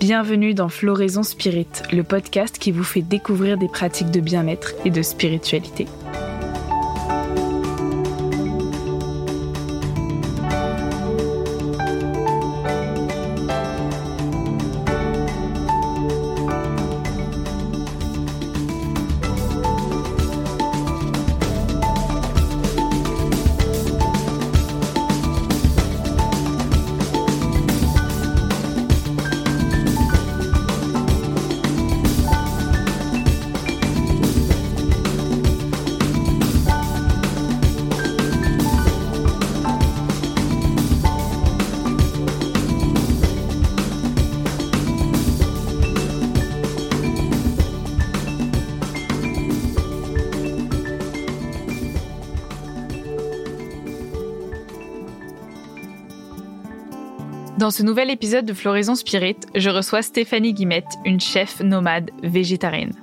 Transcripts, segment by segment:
Bienvenue dans Floraison Spirit, le podcast qui vous fait découvrir des pratiques de bien-être et de spiritualité. Dans ce nouvel épisode de Floraison Spirit, je reçois Stéphanie Guimette, une chef nomade végétarienne.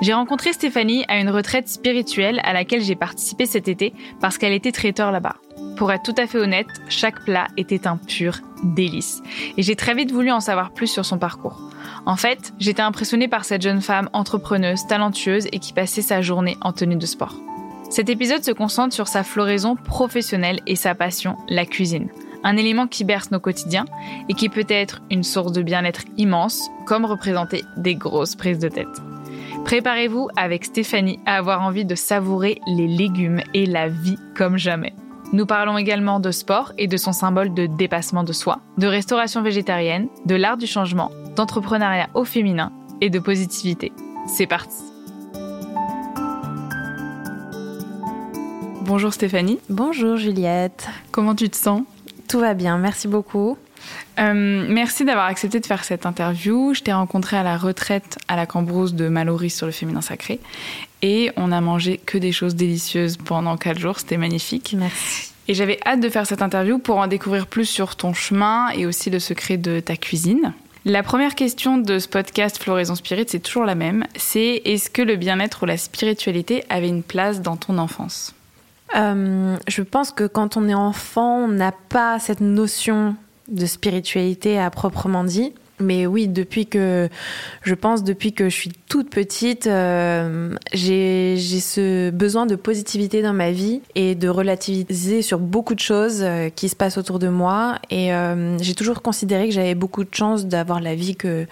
J'ai rencontré Stéphanie à une retraite spirituelle à laquelle j'ai participé cet été parce qu'elle était traiteur là-bas. Pour être tout à fait honnête, chaque plat était un pur délice. Et j'ai très vite voulu en savoir plus sur son parcours. En fait, j'étais impressionnée par cette jeune femme entrepreneuse, talentueuse et qui passait sa journée en tenue de sport. Cet épisode se concentre sur sa floraison professionnelle et sa passion, la cuisine un élément qui berce nos quotidiens et qui peut être une source de bien-être immense, comme représenter des grosses prises de tête. Préparez-vous avec Stéphanie à avoir envie de savourer les légumes et la vie comme jamais. Nous parlons également de sport et de son symbole de dépassement de soi, de restauration végétarienne, de l'art du changement, d'entrepreneuriat au féminin et de positivité. C'est parti Bonjour Stéphanie. Bonjour Juliette. Comment tu te sens? Tout va bien, merci beaucoup. Euh, merci d'avoir accepté de faire cette interview. Je t'ai rencontré à la retraite à la Cambrousse de Malory sur le féminin sacré. Et on a mangé que des choses délicieuses pendant quatre jours. C'était magnifique. Merci. Et j'avais hâte de faire cette interview pour en découvrir plus sur ton chemin et aussi le secret de ta cuisine. La première question de ce podcast Floraison Spirit, c'est toujours la même. C'est est-ce que le bien-être ou la spiritualité avait une place dans ton enfance? Euh, je pense que quand on est enfant, on n'a pas cette notion de spiritualité à proprement dit. Mais oui, depuis que je pense depuis que je suis toute petite, euh, j'ai ce besoin de positivité dans ma vie et de relativiser sur beaucoup de choses euh, qui se passent autour de moi. Et euh, j'ai toujours considéré que j'avais beaucoup de chance d'avoir la vie que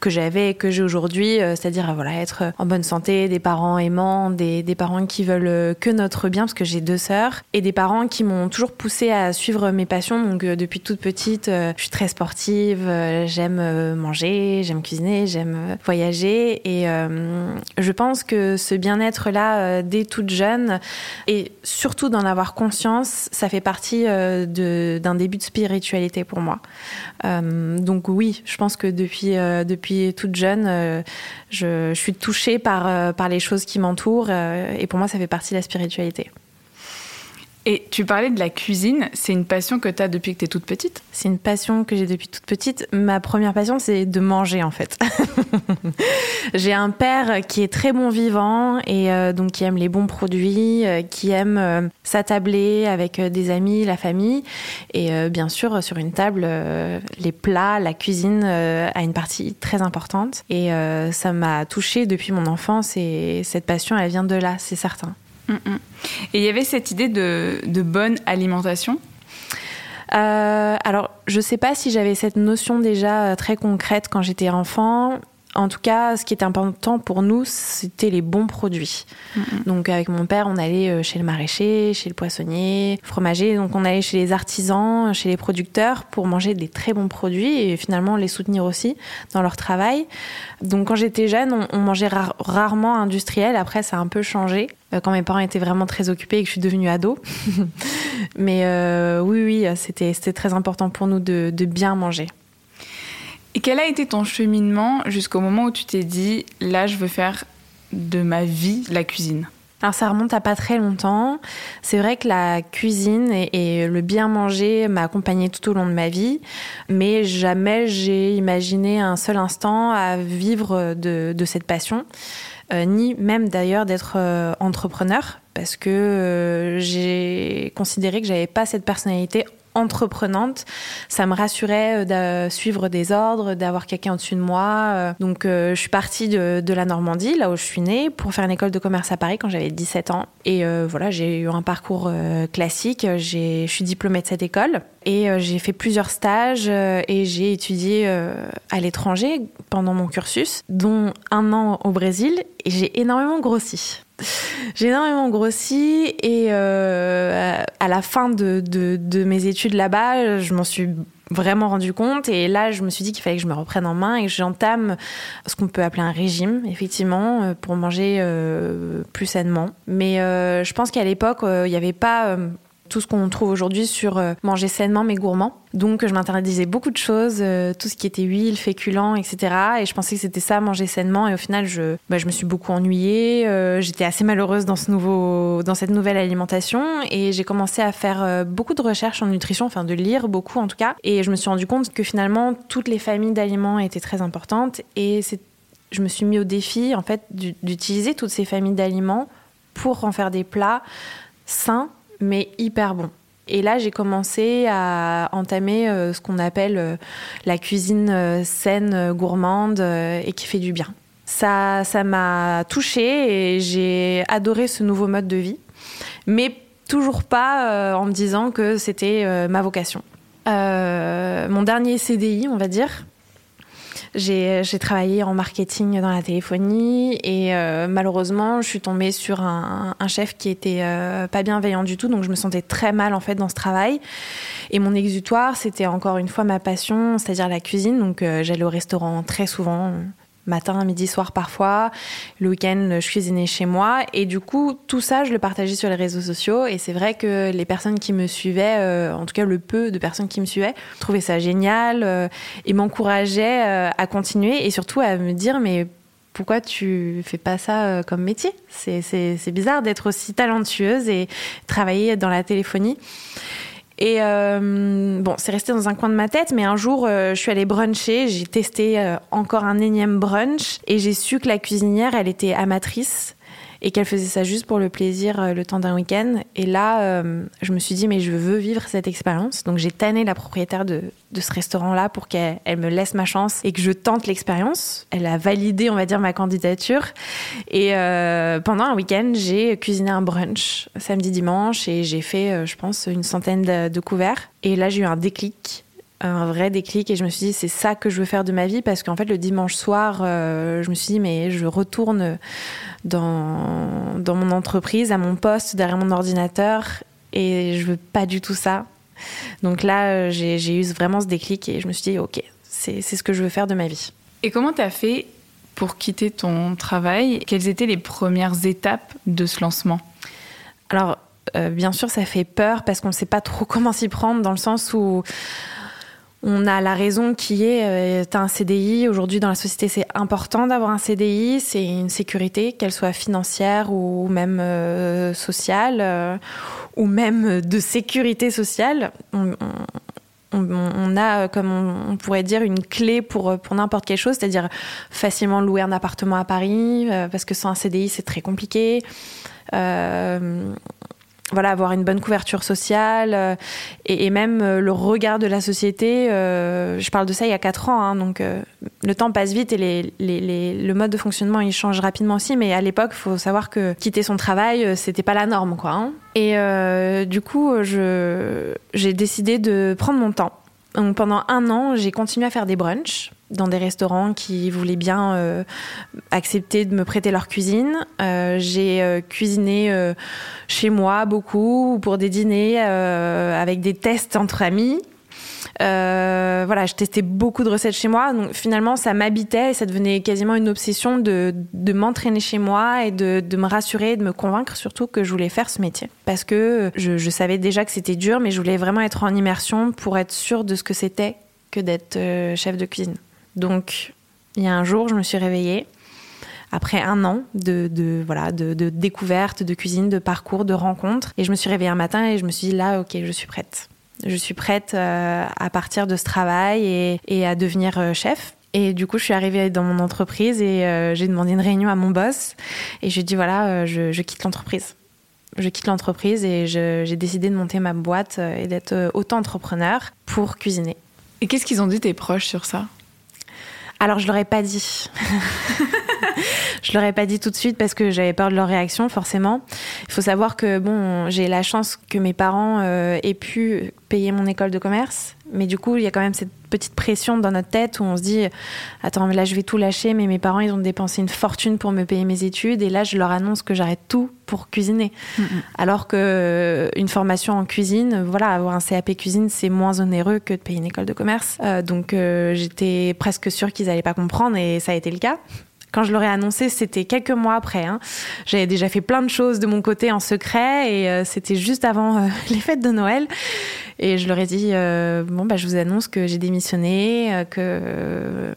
que j'avais et que j'ai aujourd'hui, c'est-à-dire voilà être en bonne santé, des parents aimants, des, des parents qui veulent que notre bien parce que j'ai deux sœurs et des parents qui m'ont toujours poussé à suivre mes passions. Donc depuis toute petite, je suis très sportive, j'aime euh, manger, j'aime cuisiner, j'aime euh, voyager. Et euh, je pense que ce bien-être-là, dès toute jeune, et surtout d'en avoir conscience, ça fait partie d'un début de spiritualité pour moi. donc oui, je pense que depuis, depuis toute jeune, je, je, suis touchée par, par les choses qui m'entourent. et pour moi, ça fait partie de la spiritualité. Et tu parlais de la cuisine, c'est une passion que tu as depuis que tu es toute petite? C'est une passion que j'ai depuis toute petite. Ma première passion, c'est de manger en fait. j'ai un père qui est très bon vivant et euh, donc qui aime les bons produits, euh, qui aime euh, s'attabler avec des amis, la famille. Et bien sûr, sur une table, les plats, la cuisine a une partie très importante. Et ça m'a touchée depuis mon enfance et cette passion, elle vient de là, c'est certain. Mm, mm. Et il y avait cette idée de, bonne alimentation euh, alors, je ne sais pas si j'avais cette notion déjà euh, très concrète quand j'étais enfant. En tout cas, ce qui était important pour nous, c'était les bons produits. Mm, donc, avec mon père, on allait euh, chez le maraîcher, chez le poissonnier, fromager. Donc, on allait chez les artisans, chez les producteurs pour manger des très bons produits et finalement les soutenir aussi dans leur travail. Donc, quand j'étais jeune, on, mangeait rarement industriel. Après, ça a un peu changé. Euh, quand mes parents étaient vraiment très occupés et que je suis devenue ado. Mais euh, oui, oui, c'était très important pour nous de, de bien manger. Et quel a été ton cheminement jusqu'au moment où tu t'es dit, là, je veux faire de ma vie la cuisine? Alors ça remonte à pas très longtemps. C'est vrai que la cuisine et, le bien manger m'a accompagnée tout au long de ma vie, mais jamais j'ai imaginé un seul instant à vivre de, de cette passion. Euh, ni même d'ailleurs d'être euh, entrepreneur, parce que euh, j'ai considéré que j'avais pas cette personnalité entreprenante, ça me rassurait de suivre des ordres, d'avoir quelqu'un au-dessus de moi. Donc je suis partie de, de, la Normandie, là où je suis née, pour faire une école de commerce à Paris quand j'avais 17 ans. Et voilà, j'ai eu un parcours classique. Je suis diplômée de cette école et j'ai fait plusieurs stages et j'ai étudié à l'étranger pendant mon cursus, dont un an au Brésil. Et j'ai énormément grossi. J'ai énormément grossi et euh, à la fin de, mes études là-bas, je m'en suis vraiment rendu compte et là je me suis dit qu'il fallait que je me reprenne en main et que j'entame ce qu'on peut appeler un régime effectivement euh, pour manger euh, plus sainement. Mais je pense qu'à l'époque il n'y avait pas tout ce qu'on trouve aujourd'hui sur euh, manger sainement mais gourmand. Donc je m'interdisais beaucoup de choses, euh, tout ce qui était huile, féculent, etc. Et je pensais que c'était ça, manger sainement. Et au final, je, bah, je me suis beaucoup ennuyée. Euh, j'étais assez malheureuse dans, ce nouveau, dans cette nouvelle alimentation. Et j'ai commencé à faire beaucoup de recherches en nutrition, enfin de lire beaucoup en tout cas. Et je me suis rendu compte que finalement, toutes les familles d'aliments étaient très importantes. Et je me suis mis au défi en fait d'utiliser toutes ces familles d'aliments pour en faire des plats sains mais hyper bon. Et là, j'ai commencé à entamer euh, ce qu'on appelle euh, la cuisine euh, saine, gourmande et qui fait du bien. Ça, ça m'a touchée et j'ai adoré ce nouveau mode de vie, mais toujours pas en me disant que c'était ma vocation. mon dernier CDI, on va dire, j'ai travaillé en marketing dans la téléphonie et euh, malheureusement, je suis tombée sur un, un chef qui était euh, pas bienveillant du tout, donc je me sentais très mal en fait dans ce travail. Et mon exutoire, c'était encore une fois ma passion, c'est-à-dire la cuisine. Donc euh, j'allais au restaurant très souvent, matin, midi, soir parfois. Le week-end, je cuisinais chez moi. Et du coup, tout ça, je le partageais sur les réseaux sociaux. Et c'est vrai que les personnes qui me suivaient, euh, en tout cas le peu de personnes qui me suivaient, trouvaient ça génial euh, et m'encourageaient euh, à continuer et surtout à me dire, mais pourquoi tu fais pas ça comme métier? C'est bizarre d'être aussi talentueuse et travailler dans la téléphonie. Et euh, bon, c'est resté dans un coin de ma tête, mais un jour, euh, je suis allée bruncher, j'ai testé euh, encore un énième brunch et j'ai su que la cuisinière, elle était amatrice et qu'elle faisait ça juste pour le plaisir euh, le temps d'un week-end. Et là, euh, je me suis dit, mais je veux vivre cette expérience. Donc j'ai tanné la propriétaire de, de ce restaurant-là pour qu'elle me laisse ma chance et que je tente l'expérience. Elle a validé, on va dire, ma candidature. Et euh, pendant un week-end, j'ai cuisiné un brunch samedi, dimanche et j'ai fait, je pense, une centaine de, de couverts. Et là, j'ai eu un déclic un vrai déclic et je me suis dit c'est ça que je veux faire de ma vie parce qu'en fait le dimanche soir je me suis dit mais je retourne dans, dans mon entreprise, à mon poste, derrière mon ordinateur. Et je veux pas du tout ça. Donc là, euh, j'ai eu vraiment ce déclic et je me suis dit, OK, c'est ce que je veux faire de ma vie. Et comment tu as fait pour quitter ton travail? Quelles étaient les premières étapes de ce lancement? Alors, euh, bien sûr, ça fait peur parce qu'on ne sait pas trop comment s'y prendre dans le sens où on a la raison qui est, euh, un CDI. Aujourd'hui, dans la société, c'est important d'avoir un CDI. C'est une sécurité, qu'elle soit financière ou même euh, sociale, euh, ou même de sécurité sociale. On, a, comme on, pourrait dire, une clé pour, pour n'importe quelle chose, c'est-à-dire facilement louer un appartement à Paris, parce que sans un CDI, c'est très compliqué voilà, avoir une bonne couverture sociale euh, et, même euh, le regard de la société. Euh, je parle de ça il y a quatre ans, hein, donc le temps passe vite et les, les, le mode de fonctionnement il change rapidement aussi. Mais à l'époque, il faut savoir que quitter son travail, c'était pas la norme, quoi. Hein. Et du coup, j'ai décidé de prendre mon temps. Donc pendant un an, j'ai continué à faire des brunchs dans des restaurants qui voulaient bien euh, accepter de me prêter leur cuisine. Euh, j'ai euh, cuisiné chez moi beaucoup pour des dîners avec des tests entre amis. voilà, je testais beaucoup de recettes chez moi. Donc finalement, ça m'habitait et ça devenait quasiment une obsession de, m'entraîner chez moi et de, me rassurer, de me convaincre surtout que je voulais faire ce métier. Parce que je, je savais déjà que c'était dur, mais je voulais vraiment être en immersion pour être sûre de ce que c'était que d'être chef de cuisine. Donc, il y a un jour, je me suis réveillée après un an de, voilà de, découverte, de cuisine, de parcours, de rencontres. Et je me suis réveillée un matin et je me suis dit là, ok, je suis prête. Je suis prête euh, à partir de ce travail et, à devenir euh, chef. Et du coup, je suis arrivée dans mon entreprise et euh, j'ai demandé une réunion à mon boss. Et je lui ai dit voilà, je, quitte l'entreprise. je quitte l'entreprise et j'ai décidé de monter ma boîte et d'être auto-entrepreneur pour cuisiner. Et qu'est-ce qu'ils ont dit tes proches sur ça? Alors je leur ai pas dit. je leur ai pas dit tout de suite parce que j'avais peur de leur réaction forcément. Il faut savoir que bon, j'ai la chance que mes parents euh, aient pu payer mon école de commerce, mais du coup il y a quand même cette petite pression dans notre tête où on se dit attends là je vais tout lâcher, mais mes parents ils ont dépensé une fortune pour me payer mes études et là je leur annonce que j'arrête tout pour cuisiner. Alors que euh, une formation en cuisine, voilà, avoir un CAP cuisine, c'est moins onéreux que de payer une école de commerce. Euh, donc euh, j'étais presque sûre qu'ils n'allaient pas comprendre et ça a été le cas. Quand je leur ai annoncé, c'était quelques mois après. Hein. J'avais déjà fait plein de choses de mon côté en secret et c'était juste avant les fêtes de Noël. Et je leur ai dit bon bah je vous annonce que j'ai démissionné, que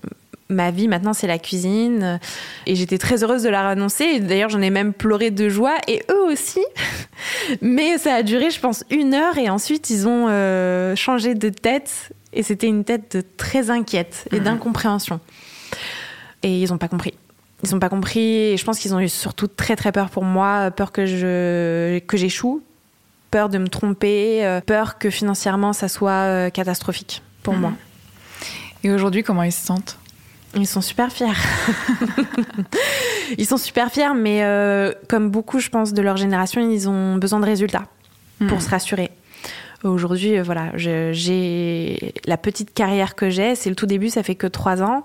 ma vie maintenant c'est la cuisine et j'étais très heureuse de leur annoncer d'ailleurs j'en ai même pleuré de joie et eux aussi mais ça a duré je pense une heure et ensuite ils ont euh, changé de tête et c'était une tête très inquiète et mhm. d'incompréhension et ils n'ont pas compris ils n'ont pas compris et je pense qu'ils ont eu surtout très très peur pour moi peur que je que j'échoue peur de me tromper euh, peur que financièrement ça soit euh, catastrophique pour mhm. moi et aujourd'hui comment ils se sentent? Ils sont super fiers. ils sont super fiers, mais euh, comme beaucoup, je pense, de leur génération, ils ont besoin de résultats pour hmm. se rassurer. Aujourd'hui, euh, voilà, j'ai la petite carrière que j'ai, c'est le tout début, ça fait que trois ans,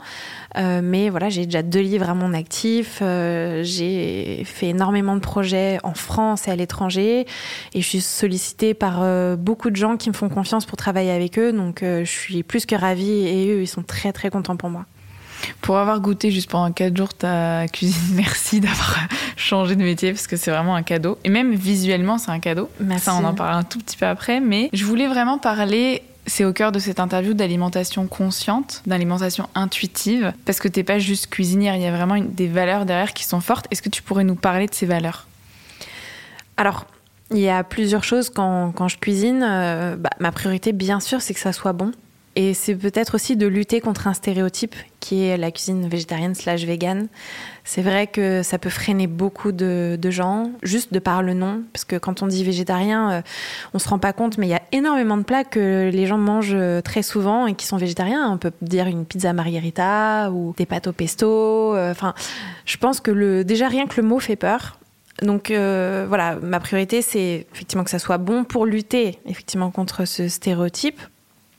euh, mais voilà, j'ai déjà deux livres à mon actif, j'ai fait énormément de projets en France et à l'étranger, et je suis sollicitée par beaucoup de gens qui me font confiance pour travailler avec eux, donc je suis plus que ravie et eux, ils sont très très contents pour moi. Pour avoir goûté juste pendant 4 jours ta cuisine, merci d'avoir changé de métier parce que c'est vraiment un cadeau. Et même visuellement, c'est un cadeau. Merci. Ça, on en parlera un tout petit peu après. Mais je voulais vraiment parler c'est au cœur de cette interview d'alimentation consciente, d'alimentation intuitive, parce que t'es pas juste cuisinière, il y a vraiment des valeurs derrière qui sont fortes. Est-ce que tu pourrais nous parler de ces valeurs? Alors, il y a plusieurs choses quand, quand je cuisine. Euh, bah, ma priorité, bien sûr, c'est que ça soit bon. Et c'est peut-être aussi de lutter contre un stéréotype qui est la cuisine végétarienne slash vegan. C'est vrai que ça peut freiner beaucoup de, gens, juste de par le nom, parce que quand on dit végétarien, euh, on se rend pas compte, mais il y a énormément de plats que les gens mangent euh, très souvent et qui sont végétariens. On peut dire une pizza margherita ou des pâtes au pesto. Euh, enfin, je pense que le, déjà rien que le mot fait peur. Donc voilà, ma priorité c'est effectivement que ça soit bon pour lutter effectivement contre ce stéréotype,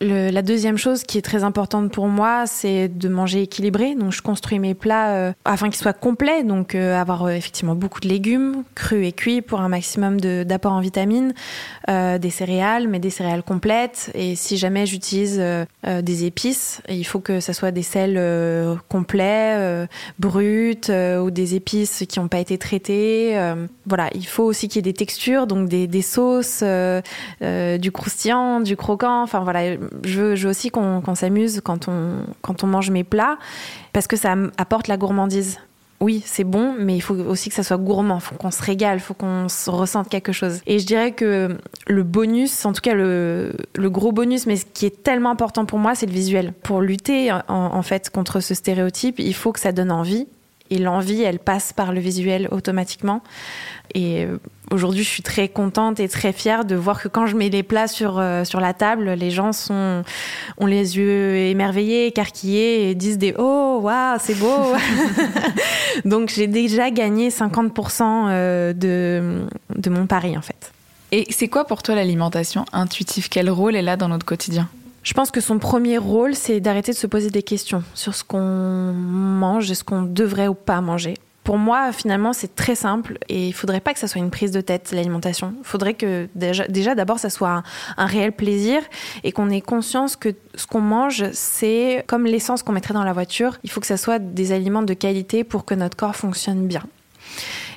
la deuxième chose qui est très importante pour moi, c'est de manger équilibré. Donc, je construis mes plats euh, afin qu'ils soient complets. Donc, euh, avoir euh, effectivement beaucoup de légumes, crus et cuits pour un maximum d'apports en vitamines, des céréales, mais des céréales complètes. Et si jamais j'utilise des épices, il faut que ça soit des sels complets, bruts ou des épices qui n'ont pas été traitées. voilà, il faut aussi qu'il y ait des textures, donc des, des sauces, du croustillant, du croquant. Enfin voilà je veux, aussi qu'on s'amuse quand on, quand on mange mes plats, parce que ça apporte la gourmandise. Oui, c'est bon, mais il faut aussi que ça soit gourmand. Il faut qu'on se régale, il faut qu'on ressente quelque chose. Et je dirais que le bonus, en tout cas le, gros bonus, mais ce qui est tellement important pour moi, c'est le visuel. Pour lutter en fait contre ce stéréotype, il faut que ça donne envie. Et l'envie, elle passe par le visuel automatiquement. Et euh, aujourd'hui, je suis très contente et très fière de voir que quand je mets les plats sur, euh, sur la table, les gens ont les yeux émerveillés, écarquillés et disent des Oh, waouh, c'est beau Donc j'ai déjà gagné 50% euh, de, de mon pari en fait. Et c'est quoi pour toi l'alimentation intuitive? Quel rôle elle a dans notre quotidien? Je pense que son premier rôle, c'est d'arrêter de se poser des questions sur ce qu'on mange et ce qu'on devrait ou pas manger pour moi, finalement, c'est très simple et il faudrait pas que ça soit une prise de tête, l'alimentation. Il faudrait que déjà, d'abord, ça soit un, réel plaisir et qu'on ait conscience que ce qu'on mange, c'est comme l'essence qu'on mettrait dans la voiture. Il faut que ça soit des aliments de qualité pour que notre corps fonctionne bien.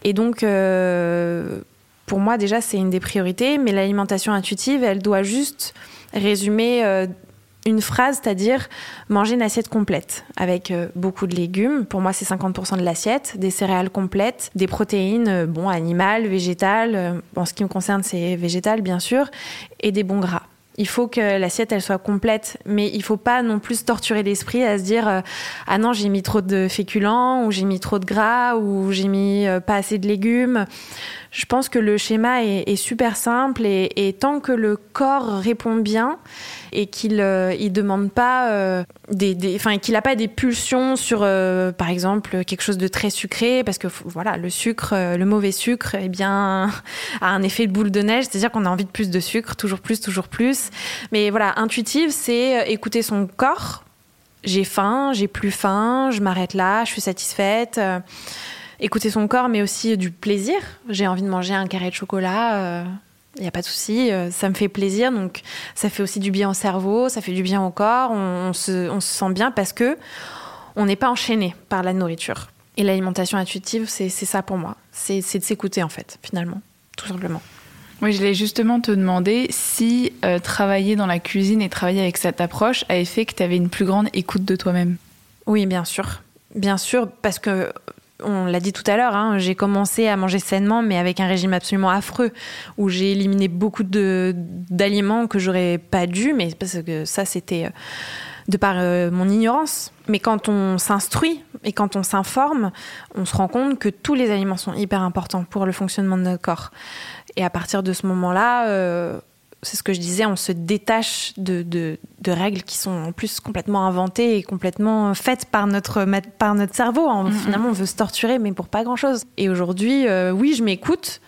Et donc, euh, pour moi, déjà, c'est une des priorités, mais l'alimentation intuitive, elle doit juste résumer euh, une phrase, c'est-à-dire manger une assiette complète avec euh, beaucoup de légumes. Pour moi, c'est 50% de l'assiette, des céréales complètes, des protéines, euh, bon, animales, végétales. En ce qui me concerne, c'est végétal, bien sûr, et des bons gras. Il faut que l'assiette elle soit complète, mais il faut pas non plus torturer l'esprit à se dire ah non j'ai mis trop de féculents ou j'ai mis trop de gras ou j'ai mis pas assez de légumes Je pense que le schéma est, super simple et, tant que le corps répond bien et qu'il euh, demande pas euh, des, enfin qu'il n'a pas des pulsions sur, euh, par exemple, quelque chose de très sucré, parce que voilà, le sucre, le mauvais sucre, eh bien, a un effet de boule de neige, c'est-à-dire qu'on a envie de plus de sucre, toujours plus, toujours plus. Mais voilà, intuitive, c'est écouter son corps. J'ai faim, j'ai plus faim, je m'arrête là, je suis satisfaite écouter son corps, mais aussi du plaisir. J'ai envie de manger un carré de chocolat, il euh, n'y a pas de souci, euh, ça me fait plaisir. Donc ça fait aussi du bien au cerveau, ça fait du bien au corps, on, se, sent bien parce que on n'est pas enchaîné par la nourriture. Et l'alimentation intuitive, c'est ça pour moi. C'est de s'écouter en fait, finalement, tout simplement. Oui, je voulais justement te demander si euh, travailler dans la cuisine et travailler avec cette approche a fait que tu avais une plus grande écoute de toi-même. Oui, bien sûr. Bien sûr, parce que on l'a dit tout à l'heure, hein, j'ai commencé à manger sainement, mais avec un régime absolument affreux, où j'ai éliminé beaucoup d'aliments que j'aurais pas dû, mais parce que ça, c'était euh, de par euh, mon ignorance. Mais quand on s'instruit et quand on s'informe, on se rend compte que tous les aliments sont hyper importants pour le fonctionnement de notre corps. Et à partir de ce moment-là, euh, c'est ce que je disais, on se détache de, de, règles qui sont en plus complètement inventées et complètement faites par notre, par notre cerveau. Finalement, on veut se torturer, mais pour pas grand-chose. Et aujourd'hui, euh, oui, je m'écoute,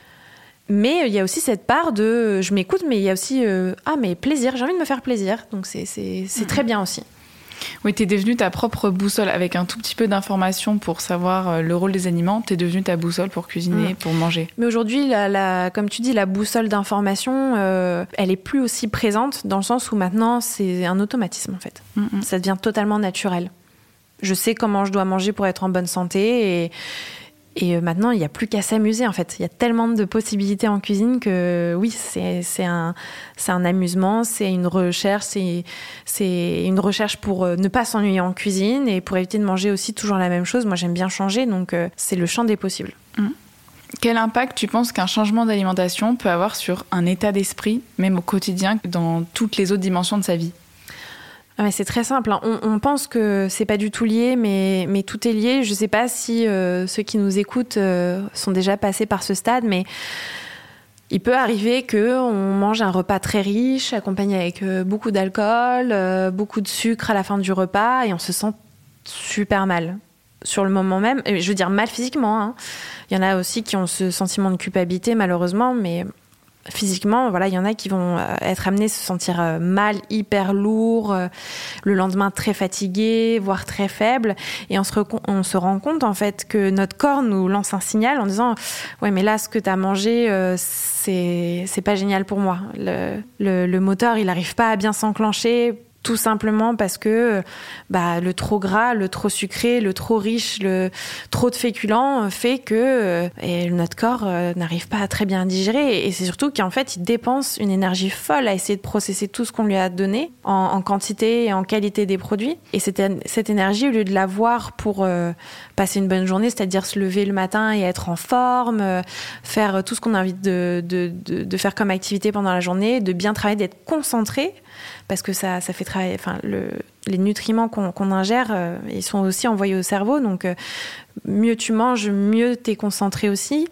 mais il y a aussi cette part de je m'écoute, mais il y a aussi euh, ah, mais plaisir, j'ai envie de me faire plaisir. Donc c'est très bien aussi. Oui, tu es devenue ta propre boussole avec un tout petit peu d'informations pour savoir euh, le rôle des aliments. Tu es devenue ta boussole pour cuisiner, mm. pour manger. Mais aujourd'hui, la, comme tu dis, la boussole d'information, euh, elle est plus aussi présente dans le sens où maintenant, c'est un automatisme en fait. Mm, mm. Ça devient totalement naturel. Je sais comment je dois manger pour être en bonne santé et, et euh, maintenant, il n'y a plus qu'à s'amuser en fait. Il y a tellement de possibilités en cuisine que oui, c'est un, un amusement, c'est une recherche, c'est une recherche pour euh, ne pas s'ennuyer en cuisine et pour éviter de manger aussi toujours la même chose. Moi, j'aime bien changer, donc euh, c'est le champ des possibles. Mmh. Quel impact tu penses qu'un changement d'alimentation peut avoir sur un état d'esprit, même au quotidien, dans toutes les autres dimensions de sa vie? Ah, c'est très simple. Hein. On, pense que c'est pas du tout lié, mais, tout est lié. Je sais pas si euh, ceux qui nous écoutent euh, sont déjà passés par ce stade, mais il peut arriver que on mange un repas très riche, accompagné avec euh, beaucoup d'alcool, beaucoup de sucre à la fin du repas, et on se sent super mal sur le moment même. Je veux dire mal physiquement. Hein. Il y en a aussi qui ont ce sentiment de culpabilité, malheureusement, mais physiquement, voilà, il y en a qui vont euh, être amenés à se sentir euh, mal, hyper lourd, euh, le lendemain très fatigué, voire très faible. Et on se, rend compte en fait que notre corps nous lance un signal en disant ouais mais là ce que tu as mangé c'est c'est pas génial pour moi. Le, le, le moteur il n'arrive pas à bien s'enclencher tout simplement parce que bah, le trop gras, le trop sucré, le trop riche, le trop de féculents fait que euh, notre corps euh, n'arrive pas à très bien digérer. Et c'est surtout qu'en fait, il dépense une énergie folle à essayer de processer tout ce qu'on lui a donné en, quantité et en qualité des produits. Et cette, cette énergie, au lieu de l'avoir pour euh, passer une bonne journée, c'est-à-dire se lever le matin et être en forme, faire tout ce qu'on a envie de, de, de faire comme activité pendant la journée, de bien travailler, d'être concentré, parce que ça, ça fait travailler. Enfin, le, les nutriments qu'on ingère, euh, ils sont aussi envoyés au cerveau. Donc, euh, mieux tu manges, mieux tu es concentré aussi.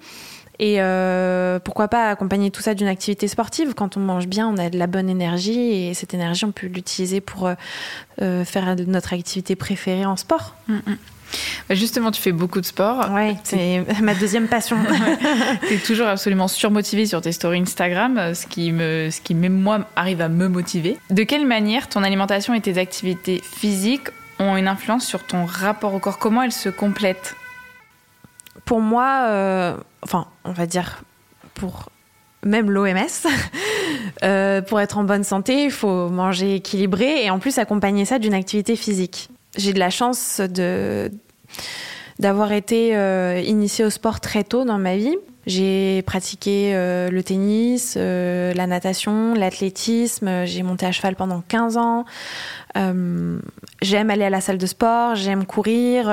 Et euh, pourquoi pas accompagner tout ça d'une activité sportive Quand on mange bien, on a de la bonne énergie et cette énergie, on peut l'utiliser pour faire notre activité préférée en sport. Mm, mm. Bah, justement, tu fais beaucoup de sport. Oui, c'est ma deuxième passion. tu es toujours absolument surmotivée sur tes stories Instagram, ce qui, me, ce qui même moi arrive à me motiver. De quelle manière ton alimentation et tes activités physiques ont une influence sur ton rapport au corps? Comment elles se complètent? Pour moi, euh, enfin, on va dire pour même l'OMS, euh, pour être en bonne santé, il faut manger équilibré et en plus accompagner ça d'une activité physique j'ai de la chance de d'avoir été euh, initiée au sport très tôt dans ma vie. J'ai pratiqué euh, le tennis, euh, la natation, l'athlétisme, j'ai monté à cheval pendant 15 ans. j'aime aller à la salle de sport, j'aime courir.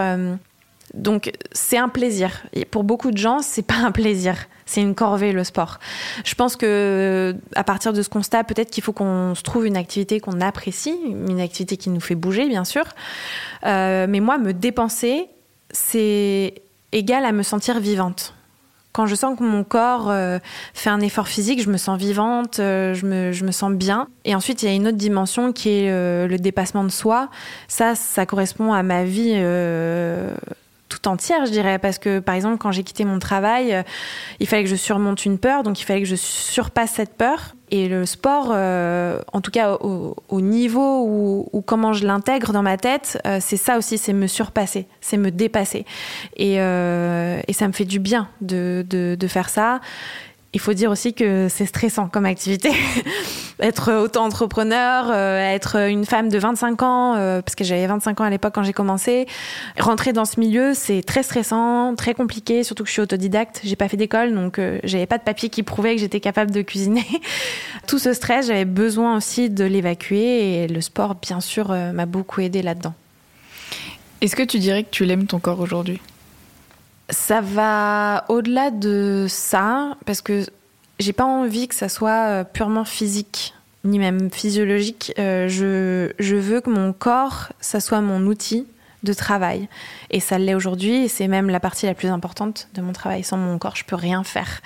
Donc c'est un plaisir. Pour beaucoup de gens, c'est pas un plaisir c'est une corvée le sport. Je pense que à partir de ce constat, peut-être qu'il faut qu'on se trouve une activité qu'on apprécie, une activité qui nous fait bouger, bien sûr. Euh, mais moi, me dépenser, c'est égal à me sentir vivante. Quand je sens que mon corps euh, fait un effort physique, je me sens vivante, euh, je, me, je, me, sens bien. Et ensuite, il y a une autre dimension qui est le dépassement de soi. Ça, ça correspond à ma vie tout entière, je dirais, parce que par exemple, quand j'ai quitté mon travail, il fallait que je surmonte une peur, donc il fallait que je surpasse cette peur. Et le sport, euh, en tout cas au, au niveau où, comment je l'intègre dans ma tête, euh, c'est ça aussi, c'est me surpasser, c'est me dépasser. Et, euh, et, ça me fait du bien de, de, de faire ça. Il faut dire aussi que c'est stressant comme activité. être auto-entrepreneur, euh, être une femme de 25 ans, euh, parce que j'avais 25 ans à l'époque quand j'ai commencé. Rentrer dans ce milieu, c'est très stressant, très compliqué, surtout que je suis autodidacte. J'ai pas fait d'école, donc euh, j'avais pas de papier qui prouvait que j'étais capable de cuisiner. Tout ce stress, j'avais besoin aussi de l'évacuer et le sport, bien sûr, m'a beaucoup aidé là-dedans. Est-ce que tu dirais que tu l'aimes ton corps aujourd'hui? Ça va au-delà de ça, parce que j'ai pas envie que ça soit euh, purement physique, ni même physiologique. Euh, je, je veux que mon corps, ça soit mon outil de travail. Et ça l'est aujourd'hui, et c'est même la partie la plus importante de mon travail. Sans mon corps, je peux rien faire.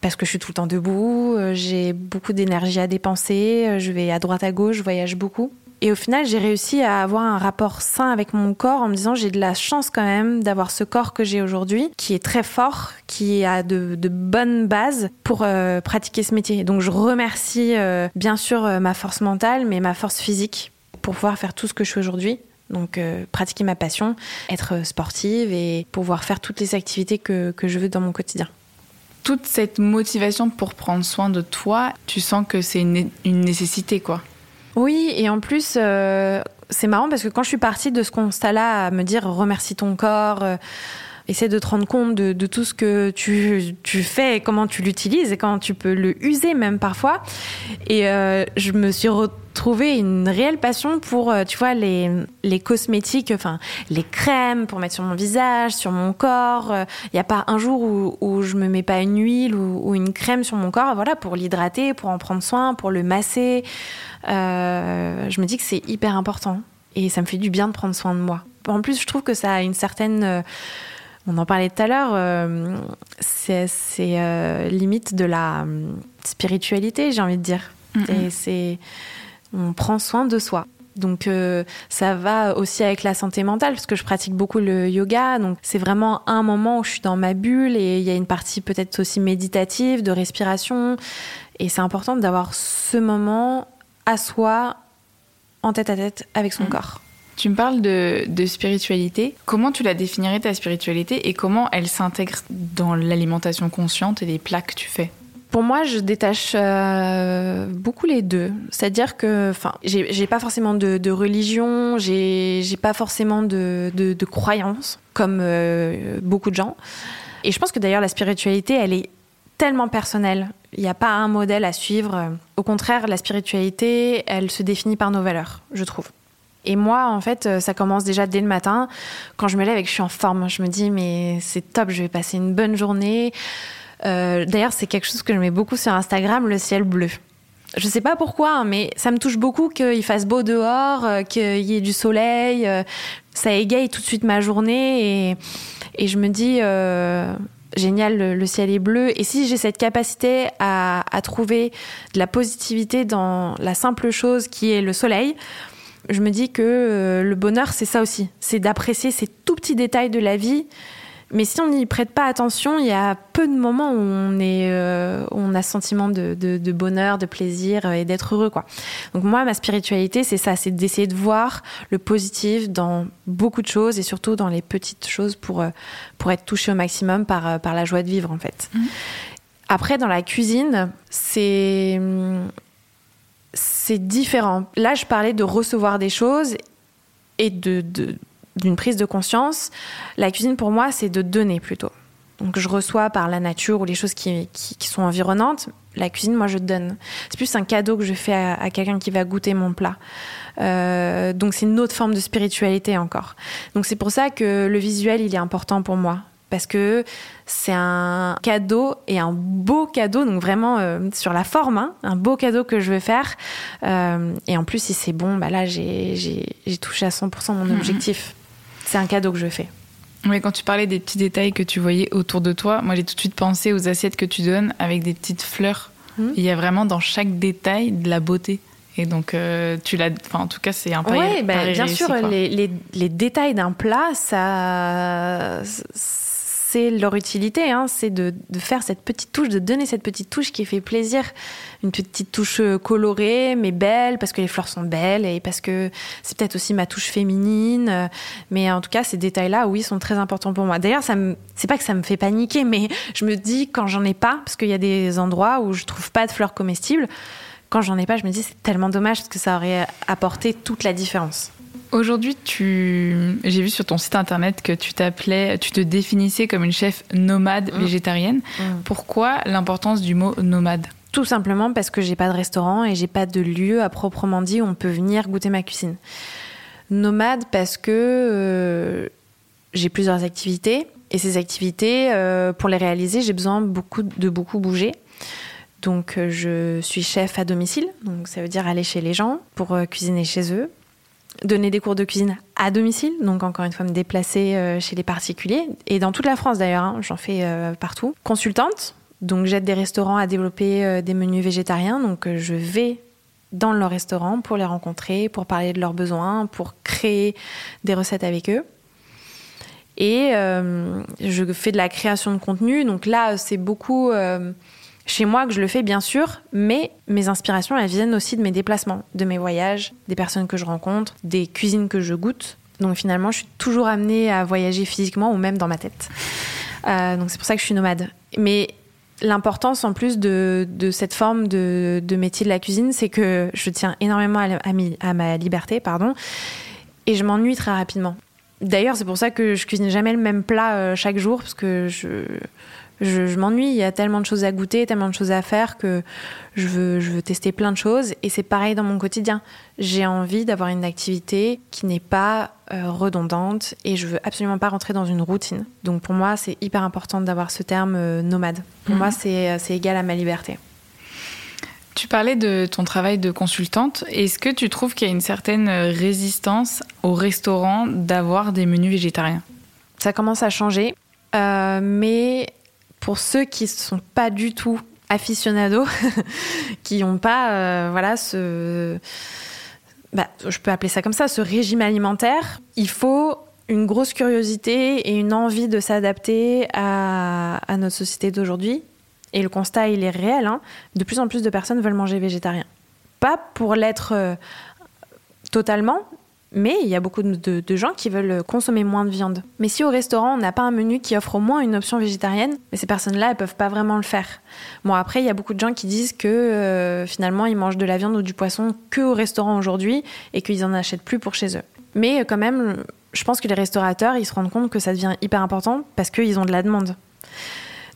Parce que je suis tout le temps debout, euh, j'ai beaucoup d'énergie à dépenser, je vais à droite à gauche, je voyage beaucoup. Et au final, j'ai réussi à avoir un rapport sain avec mon corps en me disant j'ai de la chance quand même d'avoir ce corps que j'ai aujourd'hui, qui est très fort, qui a de, bonnes bases pour euh, pratiquer ce métier. Donc je remercie euh, bien sûr euh, ma force mentale, mais ma force physique pour pouvoir faire tout ce que je fais aujourd'hui. Donc pratiquer ma passion, être sportive et pouvoir faire toutes les activités que, je veux dans mon quotidien toute cette motivation pour prendre soin de toi, tu sens que c'est une nécessité, quoi. Oui, et en plus, euh, c'est marrant parce que quand je suis partie de ce constat-là, à me dire remercie ton corps, euh, essaie de te rendre compte de, tout ce que tu, tu, fais comment tu l'utilises et comment tu peux le user même parfois. Et euh, je me suis retrouvée une réelle passion pour, tu vois, les, les cosmétiques, enfin, les crèmes pour mettre sur mon visage, sur mon corps. Il n'y a pas un jour où, où je me mets pas une huile ou, une crème sur mon corps, voilà, pour l'hydrater, pour en prendre soin, pour le masser. Euh, je me dis que c'est hyper important et ça me fait du bien de prendre soin de moi. En plus, je trouve que ça a une certaine euh, on en parlait tout à l'heure, euh, c'est limite de la spiritualité, j'ai envie de dire. Et c'est, on prend soin de soi. Donc ça va aussi avec la santé mentale parce que je pratique beaucoup le yoga. Donc c'est vraiment un moment où je suis dans ma bulle et il y a une partie peut-être aussi méditative, de respiration. Et c'est important d'avoir ce moment à soi, en tête à tête avec son mm. corps. Tu me parles de, spiritualité. Comment tu la définirais ta spiritualité et comment elle s'intègre dans l'alimentation consciente et les plats que tu fais? Pour moi, je détache euh, beaucoup les deux. C'est-à-dire que, enfin, j'ai pas forcément de, religion, j'ai pas forcément de, de, croyance, comme euh, beaucoup de gens. Et je pense que d'ailleurs, la spiritualité, elle est tellement personnelle. Il n'y a pas un modèle à suivre. Au contraire, la spiritualité, elle se définit par nos valeurs, je trouve. Et moi, en fait, ça commence déjà dès le matin. Quand je me lève et que je suis en forme, je me dis, mais c'est top, je vais passer une bonne journée. Euh, d'ailleurs, c'est quelque chose que je mets beaucoup sur Instagram, le ciel bleu. Je sais pas pourquoi, hein, mais ça me touche beaucoup qu'il fasse beau dehors, euh, qu'il y ait du soleil. Euh, ça égaye tout de suite ma journée et je me dis, génial, le, ciel est bleu. Et si j'ai cette capacité à, trouver de la positivité dans la simple chose qui est le soleil, je me dis que euh, le bonheur, c'est ça aussi. C'est d'apprécier ces tout petits détails de la vie mais si on n'y prête pas attention, il y a peu de moments où on, est, euh, on a ce sentiment de, de, bonheur, de plaisir euh, et d'être heureux. Quoi. Donc moi, ma spiritualité, c'est ça, c'est d'essayer de voir le positif dans beaucoup de choses et surtout dans les petites choses pour, euh, pour être touché au maximum par, par la joie de vivre en fait. Mmh. Après, dans la cuisine, c'est c'est différent. Là, je parlais de recevoir des choses et de, d'une prise de conscience. La cuisine, pour moi, c'est de donner plutôt. Donc, je reçois par la nature ou les choses qui, qui, sont environnantes. La cuisine, moi, je donne. C'est plus un cadeau que je fais à, quelqu'un qui va goûter mon plat. Euh, donc, c'est une autre forme de spiritualité encore. Donc, c'est pour ça que le visuel, il est important pour moi. Parce que c'est un cadeau et un beau cadeau, donc vraiment euh, sur la forme, hein, un beau cadeau que je veux faire. Euh, et en plus, si c'est bon, bah là, j'ai touché à 100% mon mhm. objectif c'est un cadeau que je fais. Mais quand tu parlais des petits détails que tu voyais autour de toi, moi j'ai tout de suite pensé aux assiettes que tu donnes avec des petites fleurs. Hmm. Il y a vraiment dans chaque détail de la beauté. Et donc, euh, tu l'as. Enfin, en tout cas, c'est un peu. Oui, bien sûr, les, les, les, détails d'un plat, ça c'est leur utilité, hein, c'est de, faire cette petite touche, de donner cette petite touche qui fait plaisir, une petite touche euh, colorée mais belle parce que les fleurs sont belles et parce que c'est peut-être aussi ma touche féminine. Euh, mais en tout cas, ces détails-là, oui, sont très importants pour moi. D'ailleurs, ça c'est pas que ça me fait paniquer, mais je me dis quand j'en ai pas, parce qu'il y a des endroits où je trouve pas de fleurs comestibles. Quand j'en ai pas, je me dis c'est tellement dommage parce que ça aurait apporté toute la différence. Aujourd'hui, tu... j'ai vu sur ton site internet que tu t'appelais, tu te définissais comme une chef nomade Mmh. végétarienne. Mmh. Pourquoi l'importance du mot nomade? Tout simplement parce que j'ai pas de restaurant et j'ai pas de lieu à proprement dit où on peut venir goûter ma cuisine. Nomade parce que euh, j'ai plusieurs activités et ces activités, euh, pour les réaliser, j'ai besoin beaucoup, de beaucoup bouger. Donc euh, je suis chef à domicile, donc ça veut dire aller chez les gens pour cuisiner chez eux, donner des cours de cuisine à domicile, donc encore une fois me déplacer euh, chez les particuliers, et dans toute la France d'ailleurs, hein, j'en fais euh, partout. Consultante, donc j'aide des restaurants à développer euh, des menus végétariens, donc je vais dans leur restaurant pour les rencontrer, pour parler de leurs besoins, pour créer des recettes avec eux. Et je fais de la création de contenu, donc là c'est beaucoup chez moi que je le fais bien sûr, mais mes inspirations elles viennent aussi de mes déplacements, de mes voyages, des personnes que je rencontre, des cuisines que je goûte. Donc finalement je suis toujours amenée à voyager physiquement ou même dans ma tête. Euh, donc c'est pour ça que je suis nomade. Mais l'importance en plus de, cette forme de, métier de la cuisine, c'est que je tiens énormément à ma liberté, pardon, et je m'ennuie très rapidement. D'ailleurs, c'est pour ça que je cuisine jamais le même plat euh, chaque jour, parce que je, je, je m'ennuie. Il y a tellement de choses à goûter, tellement de choses à faire que je veux, je veux tester plein de choses. Et c'est pareil dans mon quotidien. J'ai envie d'avoir une activité qui n'est pas euh, redondante et je veux absolument pas rentrer dans une routine. Donc pour moi, c'est hyper important d'avoir ce terme euh, nomade. Pour mmh. moi, c'est égal à ma liberté. Tu parlais de ton travail de consultante. Est-ce que tu trouves qu'il y a une certaine résistance au restaurant d'avoir des menus végétariens? Ça commence à changer, euh, mais pour ceux qui ne sont pas du tout aficionados, qui n'ont pas euh, voilà ce, bah, je peux appeler ça comme ça, ce régime alimentaire, il faut une grosse curiosité et une envie de s'adapter à, notre société d'aujourd'hui et le constat, il est réel. Hein. De plus en plus de personnes veulent manger végétarien. Pas pour l'être euh, totalement, mais il y a beaucoup de, gens qui veulent consommer moins de viande. Mais si au restaurant, on n'a pas un menu qui offre au moins une option végétarienne, mais ces personnes-là, elles peuvent pas vraiment le faire. Bon, après, il y a beaucoup de gens qui disent que euh, finalement, ils mangent de la viande ou du poisson que au restaurant aujourd'hui et qu'ils en achètent plus pour chez eux. Mais quand même, je pense que les restaurateurs, ils se rendent compte que ça devient hyper important parce qu'ils ont de la demande.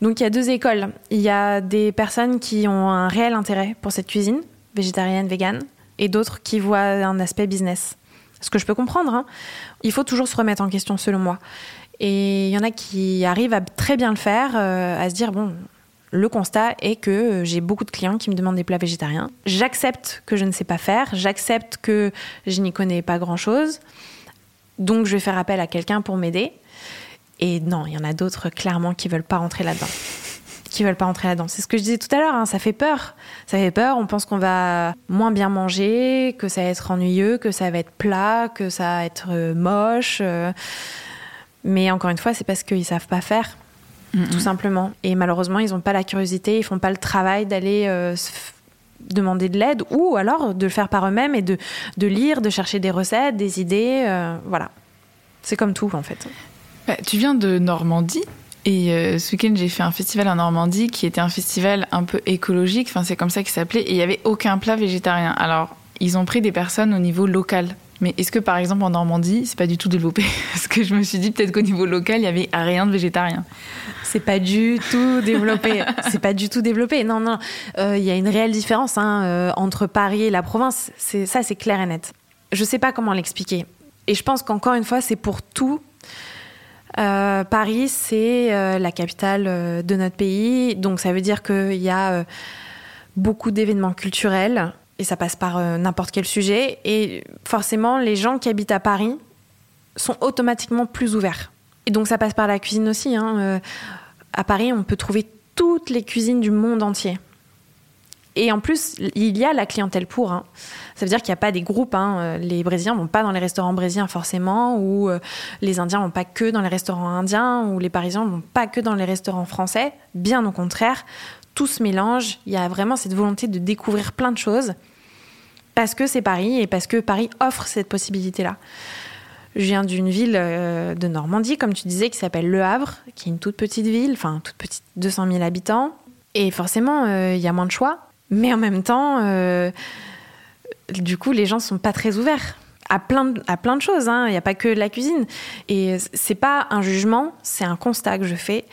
Donc il y a deux écoles. Il y a des personnes qui ont un réel intérêt pour cette cuisine, végétarienne, végane, et d'autres qui voient un aspect business. Ce que je peux comprendre. Hein. Il faut toujours se remettre en question, selon moi. Et il y en a qui arrivent à très bien le faire, euh, à se dire, bon, le constat est que j'ai beaucoup de clients qui me demandent des plats végétariens. J'accepte que je ne sais pas faire, j'accepte que je n'y connais pas grand-chose. Donc je vais faire appel à quelqu'un pour m'aider. Et non, il y en a d'autres clairement qui veulent pas rentrer là-dedans. Qui veulent pas rentrer là-dedans. C'est ce que je disais tout à l'heure, hein, ça fait peur. Ça fait peur, on pense qu'on va moins bien manger, que ça va être ennuyeux, que ça va être plat, que ça va être euh, moche. Euh... Mais encore une fois, c'est parce qu'ils savent pas faire, tout simplement. Et malheureusement, ils ont pas la curiosité, ils font pas le travail d'aller euh, demander de l'aide ou alors de le faire par eux-mêmes et de, de, lire, de chercher des recettes, des idées. euh, voilà. C'est comme tout, en fait. Bah, tu viens de Normandie et euh, ce week-end j'ai fait un festival en Normandie qui était un festival un peu écologique, enfin c'est comme ça qu'il s'appelait, et il n'y avait aucun plat végétarien. Alors ils ont pris des personnes au niveau local. Mais est-ce que par exemple en Normandie c'est pas du tout développé? Parce que je me suis dit peut-être qu'au niveau local il y avait rien de végétarien. C'est pas du tout développé. c'est pas du tout développé. Non non, il euh, y a une réelle différence hein, euh, entre Paris et la province. C'est ça c'est clair et net. Je sais pas comment l'expliquer. Et je pense qu'encore une fois c'est pour tout euh, Paris, c'est euh, la capitale euh, de notre pays, donc ça veut dire qu'il y a beaucoup d'événements culturels et ça passe par n'importe quel sujet. Et forcément, les gens qui habitent à Paris sont automatiquement plus ouverts. Et donc ça passe par la cuisine aussi. Hein. À Paris, on peut trouver toutes les cuisines du monde entier. Et en plus, il y a la clientèle pour. Hein. Ça veut dire qu'il n'y a pas des groupes. Hein. Euh, les Brésiliens vont pas dans les restaurants brésiliens forcément, ou euh, les Indiens vont pas que dans les restaurants indiens, ou les Parisiens vont pas que dans les restaurants français. Bien au contraire, tout se mélange. Il y a vraiment cette volonté de découvrir plein de choses parce que c'est Paris et parce que Paris offre cette possibilité-là. Je viens d'une ville euh, de Normandie, comme tu disais, qui s'appelle Le Havre, qui est une toute petite ville, enfin toute petite, 200 000 habitants. Et forcément, il y a moins de choix. Mais en même temps, euh, du coup, les gens sont pas très ouverts à plein de, à plein de choses. Hein. Il n'y a pas que la cuisine. Et c'est pas un jugement, c'est un constat que je fais.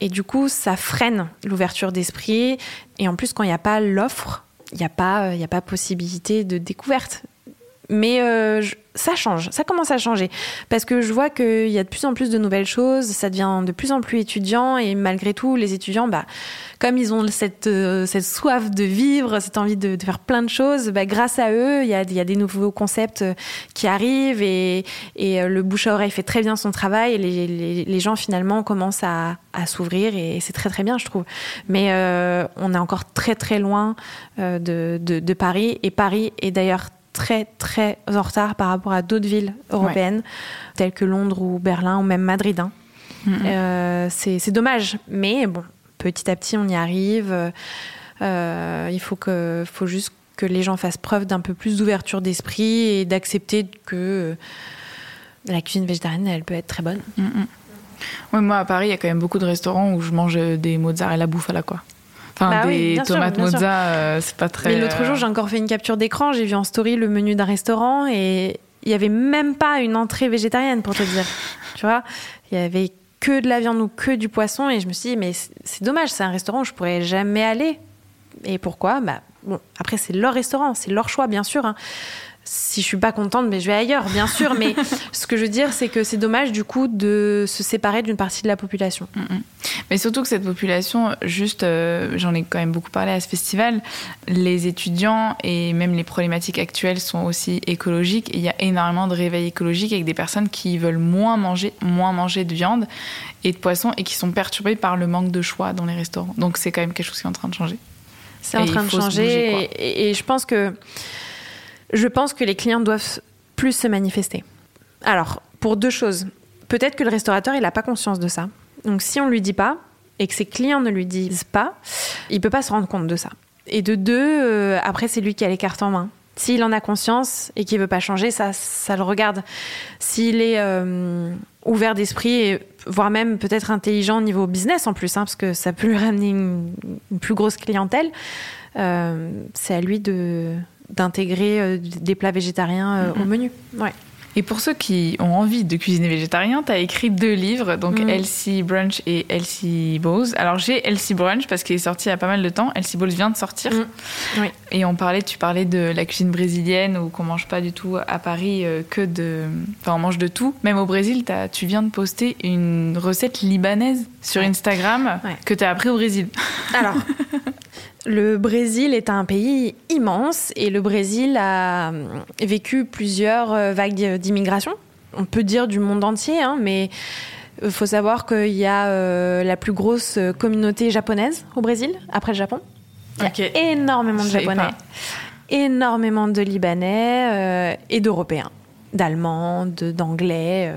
Et du coup, ça freine l'ouverture d'esprit. Et en plus, quand il n'y a pas l'offre, il n'y a, pas, a pas possibilité de découverte. Mais euh, ça change, ça commence à changer. Parce que je vois qu'il y a de plus en plus de nouvelles choses, ça devient de plus en plus étudiant, et malgré tout, les étudiants, bah, comme ils ont cette, euh, cette soif de vivre, cette envie de, faire plein de choses, bah, grâce à eux, il y a, y a, des nouveaux concepts euh, qui arrivent, et, et le bouche à oreille fait très bien son travail, et les, les, les gens finalement commencent à, s'ouvrir, et c'est très très bien, je trouve. Mais on est encore très très loin de, de, de Paris, et Paris est d'ailleurs très très en retard par rapport à d'autres villes européennes, telles que Londres ou Berlin ou même Madrid. Hein. Euh, c'est dommage, mais bon, petit à petit on y arrive. Euh, il faut, que, faut juste que les gens fassent preuve d'un peu plus d'ouverture d'esprit et d'accepter que la cuisine végétarienne, elle peut être très bonne. moi, à Paris, il y a quand même beaucoup de restaurants où je mange des mozzarella la quoi. Enfin, bah des tomates mozza, euh, c'est pas très. Mais l'autre jour, euh, j'ai encore fait une capture d'écran. J'ai vu en story le menu d'un restaurant et il y avait même pas une entrée végétarienne pour te dire. tu vois, il y avait que de la viande ou que du poisson et je me suis dit mais c'est dommage, c'est un restaurant où je pourrais jamais aller. Et pourquoi? Bah bon, après c'est leur restaurant, c'est leur choix bien sûr. Hein si je suis pas contente, mais je vais ailleurs, bien sûr. mais ce que je veux dire, c'est que c'est dommage du coup de se séparer d'une partie de la population. Mm, mm. Mais surtout que cette population, juste, euh, j'en ai quand même beaucoup parlé à ce festival, les étudiants et même les problématiques actuelles sont aussi écologiques. il y a énormément de réveil écologique avec des personnes qui veulent moins manger, moins manger de viande et de poisson et qui sont perturbées par le manque de choix dans les restaurants. Donc c'est quand même quelque chose qui est en train de changer. C'est en train de changer et, et je pense que je pense que les clients doivent plus se manifester. Alors, pour deux choses. Peut-être que le restaurateur, il n'a pas conscience de ça. Donc, si on ne lui dit pas et que ses clients ne lui disent pas, il peut pas se rendre compte de ça. Et de deux, euh, après, c'est lui qui a les cartes en main. S'il en a conscience et qu'il veut pas changer, ça, ça le regarde. S'il est euh, ouvert d'esprit, voire même peut-être intelligent au niveau business en plus, hein, parce que ça peut lui ramener une, plus grosse clientèle, euh, c'est à lui de, d'intégrer euh, des plats végétariens euh, au menu. Ouais. Et pour ceux qui ont envie de cuisiner végétarien, tu as écrit deux livres, donc mm. Elsie Brunch et Elsie Bowls. Alors j'ai Elsie Brunch parce qu'il est sorti il y a pas mal de temps. Elsie Bowls vient de sortir. Oui. Et on parlait, tu parlais de la cuisine brésilienne où qu'on mange pas du tout à Paris euh, que de. Enfin, on mange de tout. Même au Brésil, as, tu viens de poster une recette libanaise sur Instagram que tu as appris au Brésil. Alors, Le Brésil est un pays immense et le Brésil a euh, vécu plusieurs euh, vagues d'immigration. On peut dire du monde entier, hein, mais il faut savoir qu'il y a euh, la plus grosse communauté japonaise au Brésil, après le Japon. Il y a énormément de Japonais, énormément de Libanais et d'Européens d'Allemands, d'Anglais.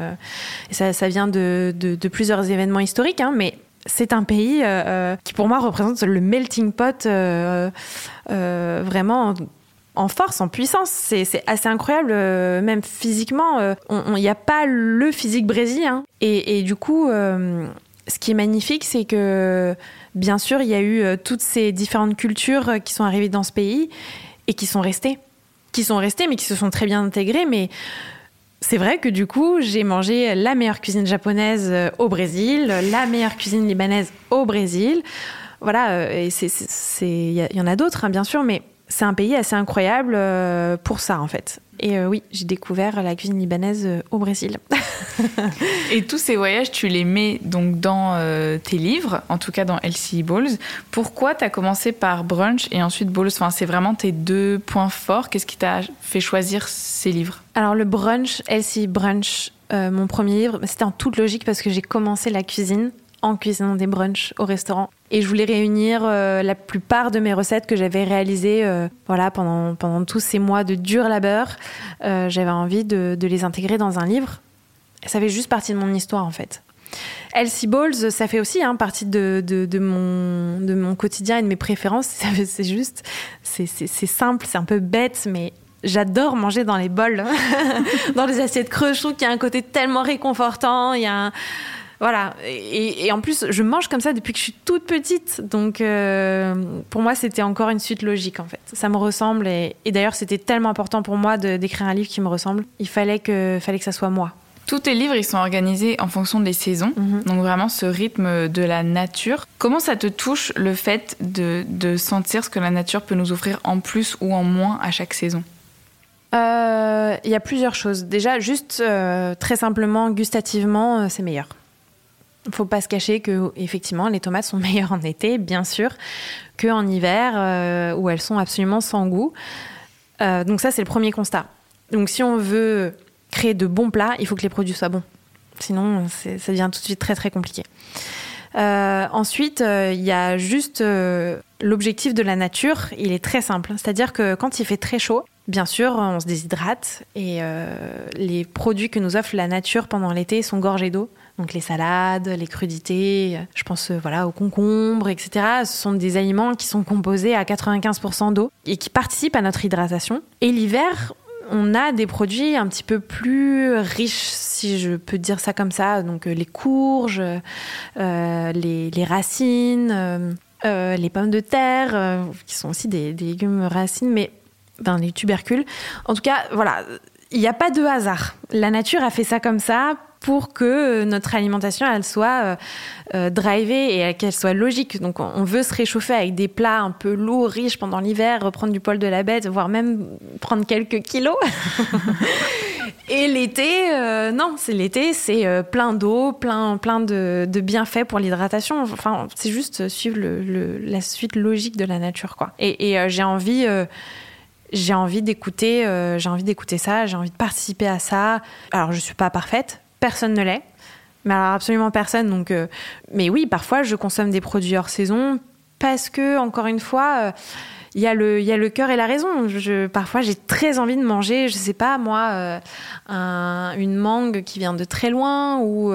ça, ça, vient de, plusieurs événements historiques, hein, mais c'est un pays euh, euh, qui pour moi représente le melting pot euh, vraiment en force, en puissance. C'est assez incroyable, même physiquement. Il n'y a pas le physique brésilien. Et, du coup, ce qui est magnifique, c'est que, bien sûr, il y a eu toutes ces différentes cultures qui sont arrivées dans ce pays et qui sont restées. Qui sont restées, mais qui se sont très bien intégrées. Mais c'est vrai que du coup, j'ai mangé la meilleure cuisine japonaise euh, au Brésil, la meilleure cuisine libanaise au Brésil. Voilà, euh, et c'est, il y, en a d'autres, hein, bien sûr, mais c'est un pays assez incroyable pour ça en fait. Et euh, oui, j'ai découvert la cuisine libanaise euh, au Brésil. et tous ces voyages, tu les mets donc dans euh, tes livres, en tout cas dans Elsie Balls. Pourquoi tu as commencé par Brunch et ensuite Balls? Enfin, C'est vraiment tes deux points forts. Qu'est-ce qui t'a fait choisir ces livres? Alors le Brunch, Elsie Brunch, mon premier livre, c'était en toute logique parce que j'ai commencé la cuisine en cuisinant des brunchs au restaurant. Et je voulais réunir euh, la plupart de mes recettes que j'avais réalisées euh, voilà, pendant, pendant tous ces mois de dur labeur. Euh, j'avais envie de, les intégrer dans un livre. Ça fait juste partie de mon histoire en fait. Elsie Balls, ça fait aussi hein, partie de, de, mon, de mon quotidien et de mes préférences. C'est juste, c'est simple, c'est un peu bête, mais j'adore manger dans les bols, dans les assiettes creux. Je a un côté tellement réconfortant. Il y a un voilà. Et, en plus, je mange comme ça depuis que je suis toute petite. Donc, euh, pour moi, c'était encore une suite logique, en fait. Ça me ressemble. Et, d'ailleurs, c'était tellement important pour moi d'écrire un livre qui me ressemble. Il fallait que, fallait que ça soit moi. Tous tes livres, ils sont organisés en fonction des saisons. Mhm. Donc, vraiment, ce rythme de la nature. Comment ça te touche le fait de, sentir ce que la nature peut nous offrir en plus ou en moins à chaque saison? Euh, il y a plusieurs choses. Déjà, juste euh, très simplement, gustativement, c'est meilleur. Ne faut pas se cacher que effectivement les tomates sont meilleures en été, bien sûr, qu'en hiver euh, où elles sont absolument sans goût. Euh, donc ça c'est le premier constat. Donc si on veut créer de bons plats, il faut que les produits soient bons. Sinon ça devient tout de suite très très compliqué. Euh, ensuite, il y a juste l'objectif de la nature. Il est très simple, c'est-à-dire que quand il fait très chaud, bien sûr, on se déshydrate et les produits que nous offre la nature pendant l'été sont gorgés d'eau. Donc les salades, les crudités, je pense euh, voilà aux concombres, etc. Ce sont des aliments qui sont composés à 95% d'eau et qui participent à notre hydratation. Et l'hiver, on a des produits un petit peu plus riches, si je peux dire ça comme ça. Donc euh, les courges, euh, les, racines, les pommes de terre, qui sont aussi des, légumes racines, mais dans les tubercules. En tout cas, voilà, il n'y a pas de hasard. La nature a fait ça comme ça pour que euh, notre alimentation elle soit euh, euh, drivée et qu'elle soit logique. Donc on veut se réchauffer avec des plats un peu lourds, riches pendant l'hiver, reprendre du poil de la bête, voire même prendre quelques kilos. et l'été, non, c'est l'été, c'est plein d'eau, plein, plein de, bienfaits pour l'hydratation. Enfin, c'est juste suivre le, la suite logique de la nature, quoi. Et, et j'ai envie j'ai envie d'écouter j'ai envie d'écouter ça j'ai envie de participer à ça alors je suis pas parfaite personne ne l'est. Mais absolument personne. Donc, euh, mais oui, parfois je consomme des produits hors saison parce que, encore une fois, euh, il y a le, y a le cœur et la raison. Parfois, j'ai très envie de manger, je sais pas moi, euh, un, une mangue qui vient de très loin ou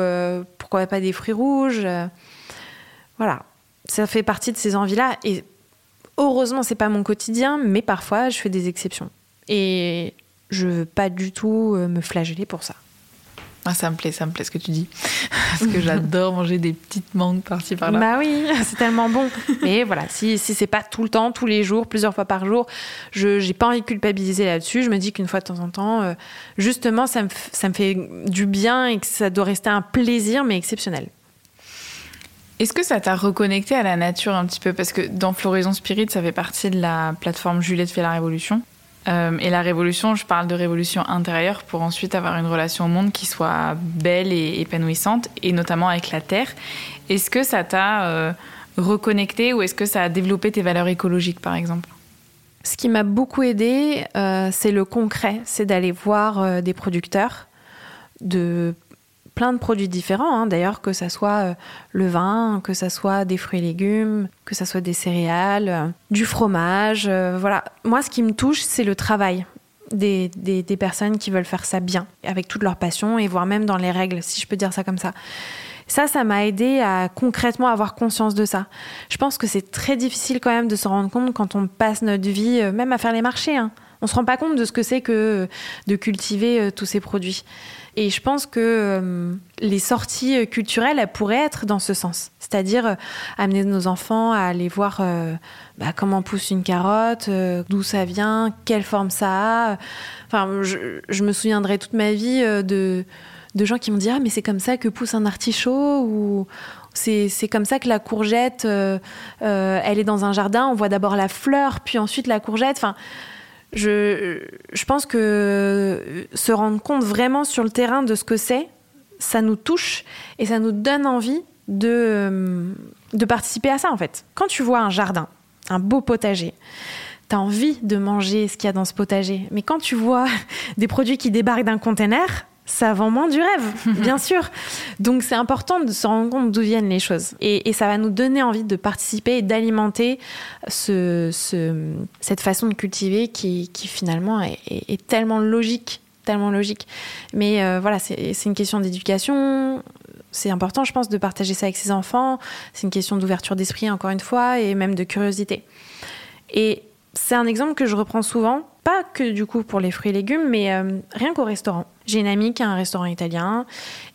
pourquoi pas des fruits rouges. voilà, ça fait partie de ces envies-là. Et heureusement, c'est pas mon quotidien, mais parfois, je fais des exceptions. Et je veux pas du tout me flageller pour ça. Ah, ça me plaît, ça me plaît ce que tu dis. Parce que j'adore manger des petites mangues par-ci par-là. Bah oui, c'est tellement bon. Mais voilà, si, si c'est pas tout le temps, tous les jours, plusieurs fois par jour, je j'ai pas envie de culpabiliser là-dessus. Je me dis qu'une fois de temps en temps, euh, justement, ça me, ça me fait du bien et que ça doit rester un plaisir, mais exceptionnel. Est-ce que ça t'a reconnecté à la nature un petit peu? Parce que dans Floraison Spirit, ça fait partie de la plateforme Juliette fait la révolution. Euh, et la révolution, je parle de révolution intérieure pour ensuite avoir une relation au monde qui soit belle et épanouissante, et notamment avec la Terre. Est-ce que ça t'a euh, reconnecté ou est-ce que ça a développé tes valeurs écologiques, par exemple? Ce qui m'a beaucoup aidé, euh, c'est le concret, c'est d'aller voir des producteurs, de plein de produits différents, hein. d'ailleurs, que ça soit euh, le vin, que ça soit des fruits et légumes, que ça soit des céréales, euh, du fromage. Euh, voilà. Moi, ce qui me touche, c'est le travail. Des, des, personnes qui veulent faire ça bien, avec toute leur passion, et voire même dans les règles, si je peux dire ça comme ça. Ça, ça m'a aidé à concrètement avoir conscience de ça. Je pense que c'est très difficile quand même de se rendre compte quand on passe notre vie, même à faire les marchés. Hein. On se rend pas compte de ce que c'est que de cultiver tous ces produits. Et je pense que euh, les sorties culturelles, elles pourraient être dans ce sens. C'est-à-dire euh, amener nos enfants à aller voir euh, bah, comment pousse une carotte, d'où ça vient, quelle forme ça a. Enfin, je, me souviendrai toute ma vie de, de gens qui m'ont dit Ah, mais c'est comme ça que pousse un artichaut ou C'est comme ça que la courgette, euh, euh, elle est dans un jardin, on voit d'abord la fleur, puis ensuite la courgette. Enfin, je, pense que se rendre compte vraiment sur le terrain de ce que c'est, ça nous touche et ça nous donne envie de, euh, de participer à ça en fait. Quand tu vois un jardin, un beau potager, tu as envie de manger ce qu'il y a dans ce potager. Mais quand tu vois des produits qui débarquent d'un container, ça vend moins du rêve, bien sûr. Donc c'est important de se rendre compte d'où viennent les choses. Et, ça va nous donner envie de participer et d'alimenter ce, cette façon de cultiver qui, finalement est, tellement logique. Tellement logique. Mais euh, voilà, c'est une question d'éducation. C'est important, je pense, de partager ça avec ses enfants. C'est une question d'ouverture d'esprit, encore une fois, et même de curiosité. Et c'est un exemple que je reprends souvent, pas que du coup pour les fruits et légumes, mais euh, rien qu'au restaurant. J'ai une amie qui a un restaurant italien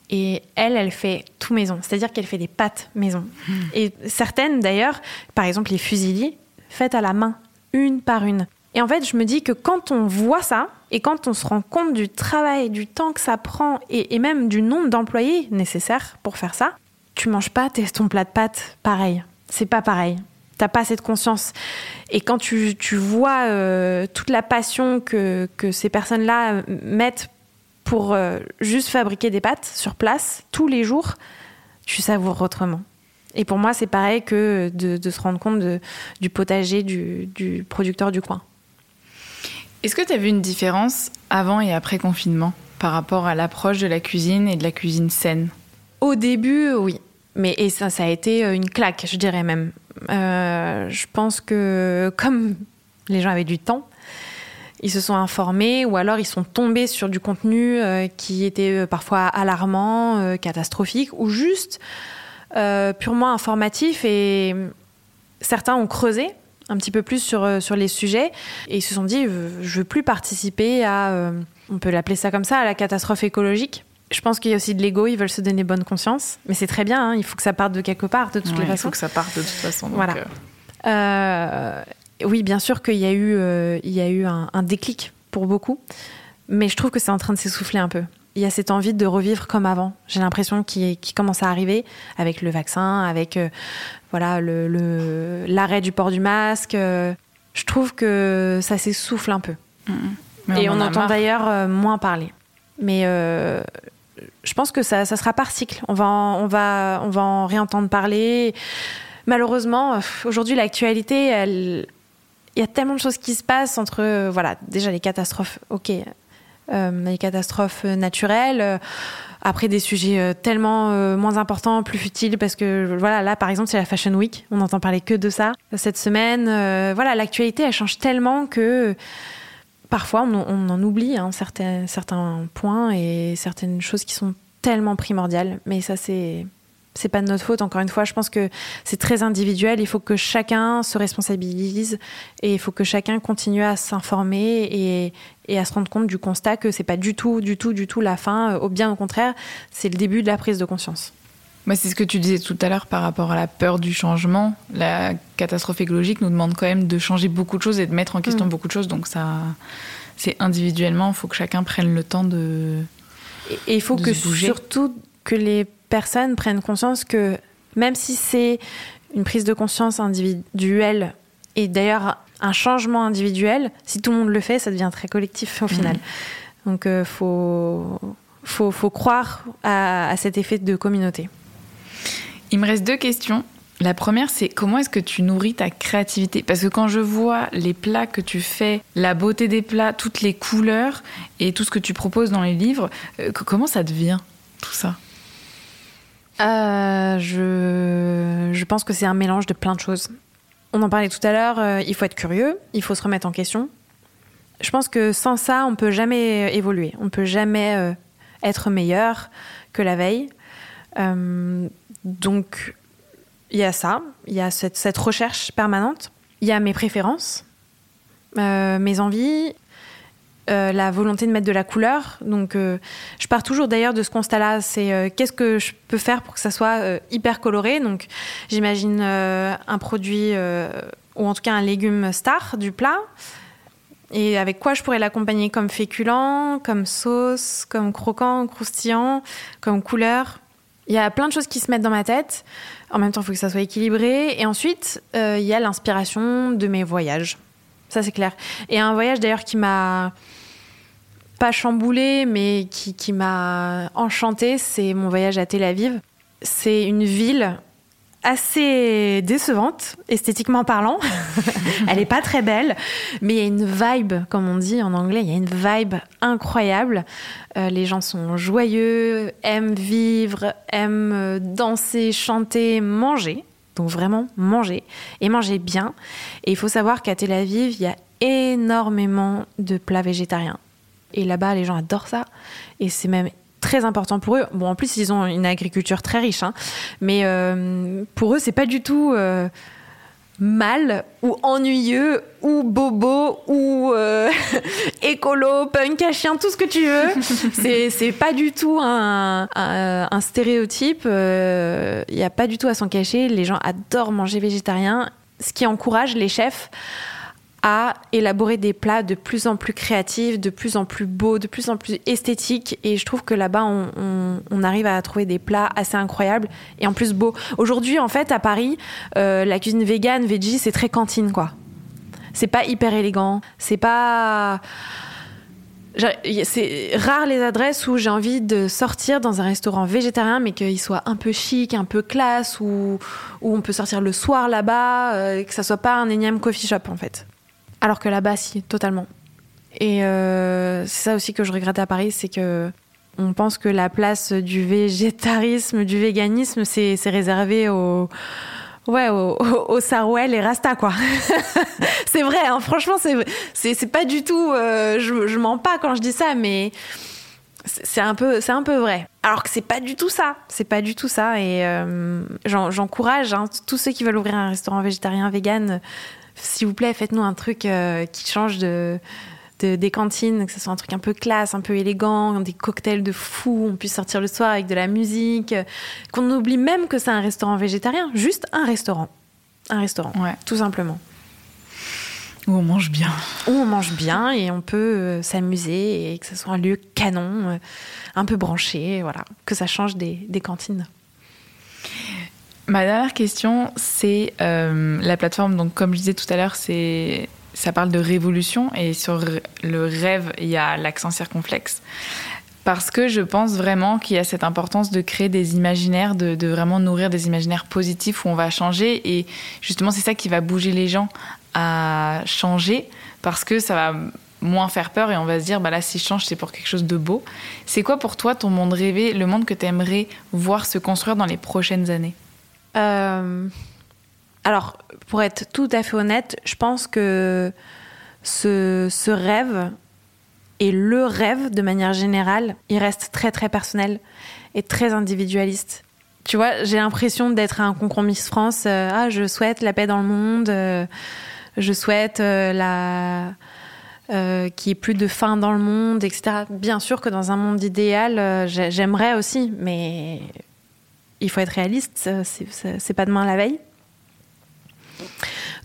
et elle, elle fait tout maison, c'est-à-dire qu'elle fait des pâtes maison. Hmm. Et certaines d'ailleurs, par exemple les fusillis, faites à la main, une par une. Et en fait, je me dis que quand on voit ça, et quand on se rend compte du travail, du temps que ça prend, et, et même du nombre d'employés nécessaires pour faire ça, tu manges pas ton plat de pâtes pareil. C'est pas pareil t'as pas cette conscience. Et quand tu, vois euh, toute la passion que, ces personnes-là mettent pour euh, juste fabriquer des pâtes sur place tous les jours, tu savoures autrement. Et pour moi, c'est pareil que de, se rendre compte du potager du, producteur du coin. Est-ce que tu as vu une différence avant et après confinement par rapport à l'approche de la cuisine et de la cuisine saine? Au début, oui. Mais et ça, ça a été une claque, je dirais même. Euh, je pense que comme les gens avaient du temps, ils se sont informés ou alors ils sont tombés sur du contenu euh, qui était euh, parfois alarmant, catastrophique ou juste purement informatif et certains ont creusé un petit peu plus sur, sur les sujets et ils se sont dit je veux plus participer à, on peut l'appeler ça comme ça, à la catastrophe écologique je pense qu'il y a aussi de l'ego, ils veulent se donner bonne conscience, mais c'est très bien, hein, il faut que ça parte de quelque part, de toutes les façons. Il faut que ça parte de toute façon. voilà. Euh. Euh, oui, bien sûr qu'il y a eu, euh, il y a eu un, déclic pour beaucoup, mais je trouve que c'est en train de s'essouffler un peu. Il y a cette envie de revivre comme avant. J'ai l'impression qu'il commence à arriver avec le vaccin, avec voilà le l'arrêt du port du masque. je trouve que ça s'essouffle un peu. Et on, entend d'ailleurs moins parler. Mais je pense que ça, ça sera par cycle. On va, en, on va, on va en réentendre parler. Malheureusement, euh, aujourd'hui, l'actualité, il y a tellement de choses qui se passent entre, euh, voilà, déjà les catastrophes, ok, euh, les catastrophes naturelles. après des sujets tellement moins importants, plus futiles, parce que voilà, là par exemple c'est la Fashion Week, on n'entend parler que de ça cette semaine. voilà, l'actualité elle change tellement que parfois on, en oublie hein, certains, points et certaines choses qui sont tellement primordiales. Mais ça, c'est c'est pas de notre faute. Encore une fois, je pense que c'est très individuel. Il faut que chacun se responsabilise et il faut que chacun continue à s'informer et, et, à se rendre compte du constat que c'est pas du tout, du tout, du tout la fin. Au bien au contraire, c'est le début de la prise de conscience. Moi, c'est ce que tu disais tout à l'heure par rapport à la peur du changement. La catastrophe écologique nous demande quand même de changer beaucoup de choses et de mettre en question mm. beaucoup de choses. Donc ça, c'est individuellement, il faut que chacun prenne le temps de. Et il faut que surtout que les personnes prennent conscience que même si c'est une prise de conscience individuelle et d'ailleurs un changement individuel, si tout le monde le fait, ça devient très collectif au final. Mm. Donc il euh, faut, faut, faut, croire à cet effet de communauté. Il me reste deux questions. La première, c'est comment est-ce que tu nourris ta créativité? Parce que quand je vois les plats que tu fais, la beauté des plats, toutes les couleurs et tout ce que tu proposes dans les livres, euh, comment ça devient tout ça? Euh, je, je, pense que c'est un mélange de plein de choses. On en parlait tout à l'heure, euh, il faut être curieux, il faut se remettre en question. Je pense que sans ça, on peut jamais évoluer, on peut jamais être meilleur que la veille. Donc, il y a ça, il y a cette, recherche permanente, il y a mes préférences, euh, mes envies, euh, la volonté de mettre de la couleur. Donc, euh, je pars toujours d'ailleurs de ce constat-là. C'est qu'est-ce que je peux faire pour que ça soit hyper coloré? Donc, j'imagine un produit ou en tout cas un légume star du plat. Et avec quoi je pourrais l'accompagner? Comme féculent, comme sauce, comme croquant, croustillant, comme couleur Il y a plein de choses qui se mettent dans ma tête. En même temps, il faut que ça soit équilibré. Et ensuite, euh, il y a l'inspiration de mes voyages. Ça, c'est clair. Et un voyage d'ailleurs qui m'a pas chamboulé, mais qui, qui m'a enchanté, c'est mon voyage à Tel Aviv. C'est une ville assez décevante, esthétiquement parlant. Elle est pas très belle, mais il y a une vibe, comme on dit en anglais, il y a une vibe incroyable. Euh, les gens sont joyeux, aiment vivre, aiment euh, danser, chanter, manger. Donc vraiment manger et manger bien. Et il faut savoir qu'à Tel Aviv, il y a énormément de plats végétariens. Et là-bas, les gens adorent ça. Et c'est même très important pour eux. Bon, en plus, ils ont une agriculture très riche, hein. mais euh, pour eux, c'est pas du tout euh, mal ou ennuyeux ou bobo ou euh, écolo, punk à chien, tout ce que tu veux. c'est pas du tout un, un, un stéréotype. Il n'y a pas du tout à s'en cacher. Les gens adorent manger végétarien, ce qui encourage les chefs à élaborer des plats de plus en plus créatifs, de plus en plus beaux, de plus en plus esthétiques. Et je trouve que là-bas, on, arrive à trouver des plats assez incroyables et en plus beaux. Aujourd'hui, en fait, à Paris, euh, la cuisine vegan, veggie, c'est très cantine, quoi. C'est pas hyper élégant. C'est pas. C'est rare les adresses où j'ai envie de sortir dans un restaurant végétarien, mais qu'il soit un peu chic, un peu classe, où, où on peut sortir le soir là-bas, euh, que ça soit pas un énième coffee shop en fait. Alors que là-bas, si, totalement. Et euh, c'est ça aussi que je regrette à Paris, c'est que on pense que la place du végétarisme, du véganisme, c'est réservé au ouais au, Sarwell et Rasta quoi. c'est vrai, hein, franchement c'est pas du tout. Euh, je, mens pas quand je dis ça, mais c'est un peu un peu vrai. Alors que c'est pas du tout ça, c'est pas du tout ça et euh, j'encourage hein, tous ceux qui veulent ouvrir un restaurant végétarien vegan s'il vous plaît, faites-nous un truc euh, qui change de, des cantines, que ce soit un truc un peu classe, un peu élégant, des cocktails de fou, on puisse sortir le soir avec de la musique, qu'on oublie même que c'est un restaurant végétarien, juste un restaurant. Un restaurant, ouais. tout simplement. Où on mange bien. Où on mange bien et on peut euh, s'amuser et que ce soit un lieu canon, euh, un peu branché, voilà, que ça change des, des cantines. Ma dernière question, c'est euh, la plateforme. Donc, comme je disais tout à l'heure, ça parle de révolution et sur le rêve, il y a l'accent circonflexe. Parce que je pense vraiment qu'il y a cette importance de créer des imaginaires, de, vraiment nourrir des imaginaires positifs où on va changer. Et justement, c'est ça qui va bouger les gens à changer parce que ça va moins faire peur et on va se dire, bah là, si je change, c'est pour quelque chose de beau. C'est quoi pour toi ton monde rêvé, le monde que tu aimerais voir se construire dans les prochaines années? Alors, pour être tout à fait honnête, je pense que ce, rêve et le rêve, de manière générale, il reste très très personnel et très individualiste. Tu vois, j'ai l'impression d'être un concours Miss France. Euh, ah, je souhaite la paix dans le monde. Euh, je souhaite la euh, qu'il n'y ait plus de faim dans le monde, etc. Bien sûr que dans un monde idéal, j'aimerais aussi, mais il faut être réaliste, c'est pas demain la veille.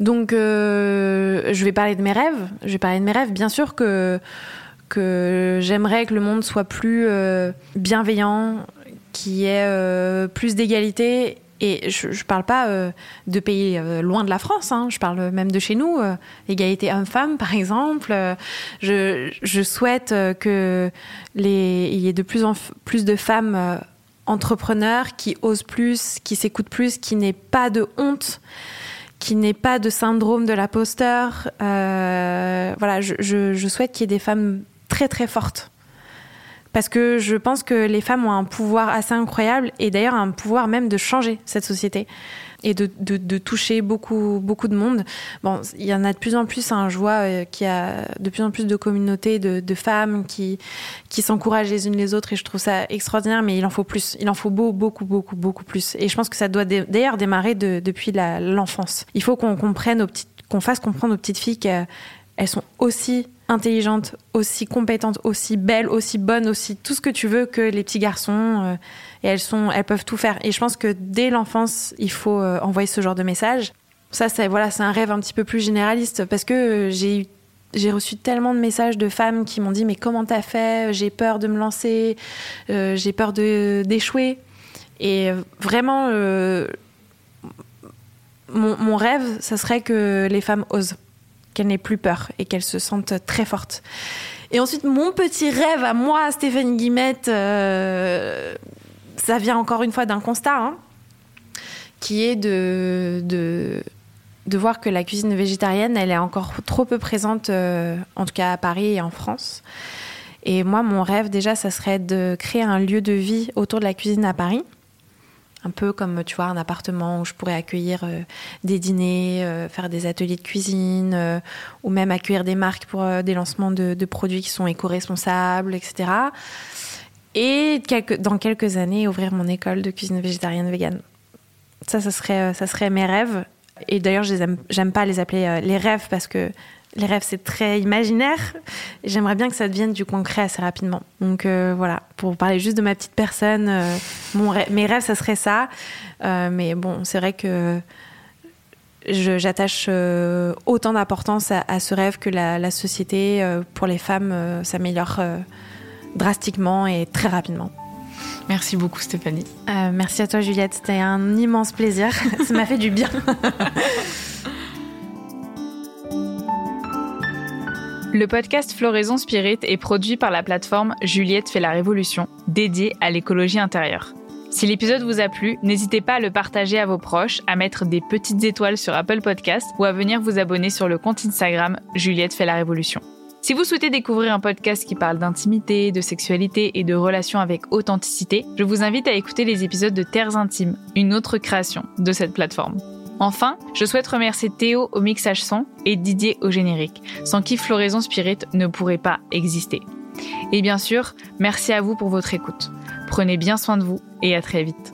Donc, euh, je vais parler de mes rêves. Je vais parler de mes rêves. Bien sûr que, que j'aimerais que le monde soit plus euh, bienveillant, qu'il y ait euh, plus d'égalité. Et je ne parle pas de pays loin de la France, hein. je parle même de chez nous, égalité homme-femme par exemple. Je, souhaite que les, il y ait de plus en plus de femmes entrepreneur qui ose plus, qui s'écoute plus, qui n'ait pas de honte, qui n'ait pas de syndrome de l'imposteur. Euh, voilà, je, je souhaite qu'il y ait des femmes très très fortes. Parce que je pense que les femmes ont un pouvoir assez incroyable et d'ailleurs un pouvoir même de changer cette société et de, toucher beaucoup, beaucoup de monde. Bon, il y en a de plus en plus, hein, je vois euh, a de plus en plus de communautés de, femmes qui, qui s'encouragent les unes les autres et je trouve ça extraordinaire, mais il en faut plus. Il en faut beau, beaucoup, beaucoup, beaucoup plus. Et je pense que ça doit d'ailleurs démarrer de, depuis l'enfance. Il faut qu'on comprenne qu'on fasse comprendre aux petites filles qu'elles sont aussi intelligentes, aussi compétentes, aussi belles, aussi bonnes, aussi tout ce que tu veux que les petits garçons. Euh, et elles sont, elles peuvent tout faire. Et je pense que dès l'enfance, il faut euh, envoyer ce genre de message. Ça, c'est un rêve un petit peu plus généraliste parce que j'ai j'ai reçu tellement de messages de femmes qui m'ont dit mais comment t'as fait? J'ai peur de me lancer, euh, j'ai peur d'échouer. Et vraiment, mon, mon, rêve, ça serait que les femmes osent, qu'elles n'aient plus peur et qu'elles se sentent très fortes. Et ensuite, mon petit rêve à moi, Stéphanie Guimette, euh, ça vient encore une fois d'un constat, hein, qui est de, de, de, voir que la cuisine végétarienne, elle est encore trop peu présente, euh, en tout cas à Paris et en France. Et moi, mon rêve, déjà, ça serait de créer un lieu de vie autour de la cuisine à Paris un peu comme tu vois un appartement où je pourrais accueillir euh, des dîners, euh, faire des ateliers de cuisine, euh, ou même accueillir des marques pour des lancements de, produits qui sont éco-responsables, etc. Et dans quelques années ouvrir mon école de cuisine végétarienne végane. Ça, ça serait, ça serait mes rêves. Et d'ailleurs, j'aime pas les appeler les rêves parce que les rêves, c'est très imaginaire. J'aimerais bien que ça devienne du concret assez rapidement. Donc euh, voilà, pour parler juste de ma petite personne, euh, mon mes rêves, ça serait ça. Euh, mais bon, c'est vrai que j'attache autant d'importance à, ce rêve que la, la société pour les femmes s'améliore drastiquement et très rapidement. Merci beaucoup Stéphanie. merci à toi Juliette, c'était un immense plaisir. ça m'a fait du bien. Le podcast Floraison Spirit est produit par la plateforme Juliette fait la révolution, dédiée à l'écologie intérieure. Si l'épisode vous a plu, n'hésitez pas à le partager à vos proches, à mettre des petites étoiles sur Apple Podcast ou à venir vous abonner sur le compte Instagram Juliette fait la révolution. Si vous souhaitez découvrir un podcast qui parle d'intimité, de sexualité et de relations avec authenticité, je vous invite à écouter les épisodes de Terres Intimes, une autre création de cette plateforme. Enfin, je souhaite remercier Théo au mixage son et Didier au générique, sans qui Floraison Spirit ne pourrait pas exister. Et bien sûr, merci à vous pour votre écoute. Prenez bien soin de vous et à très vite.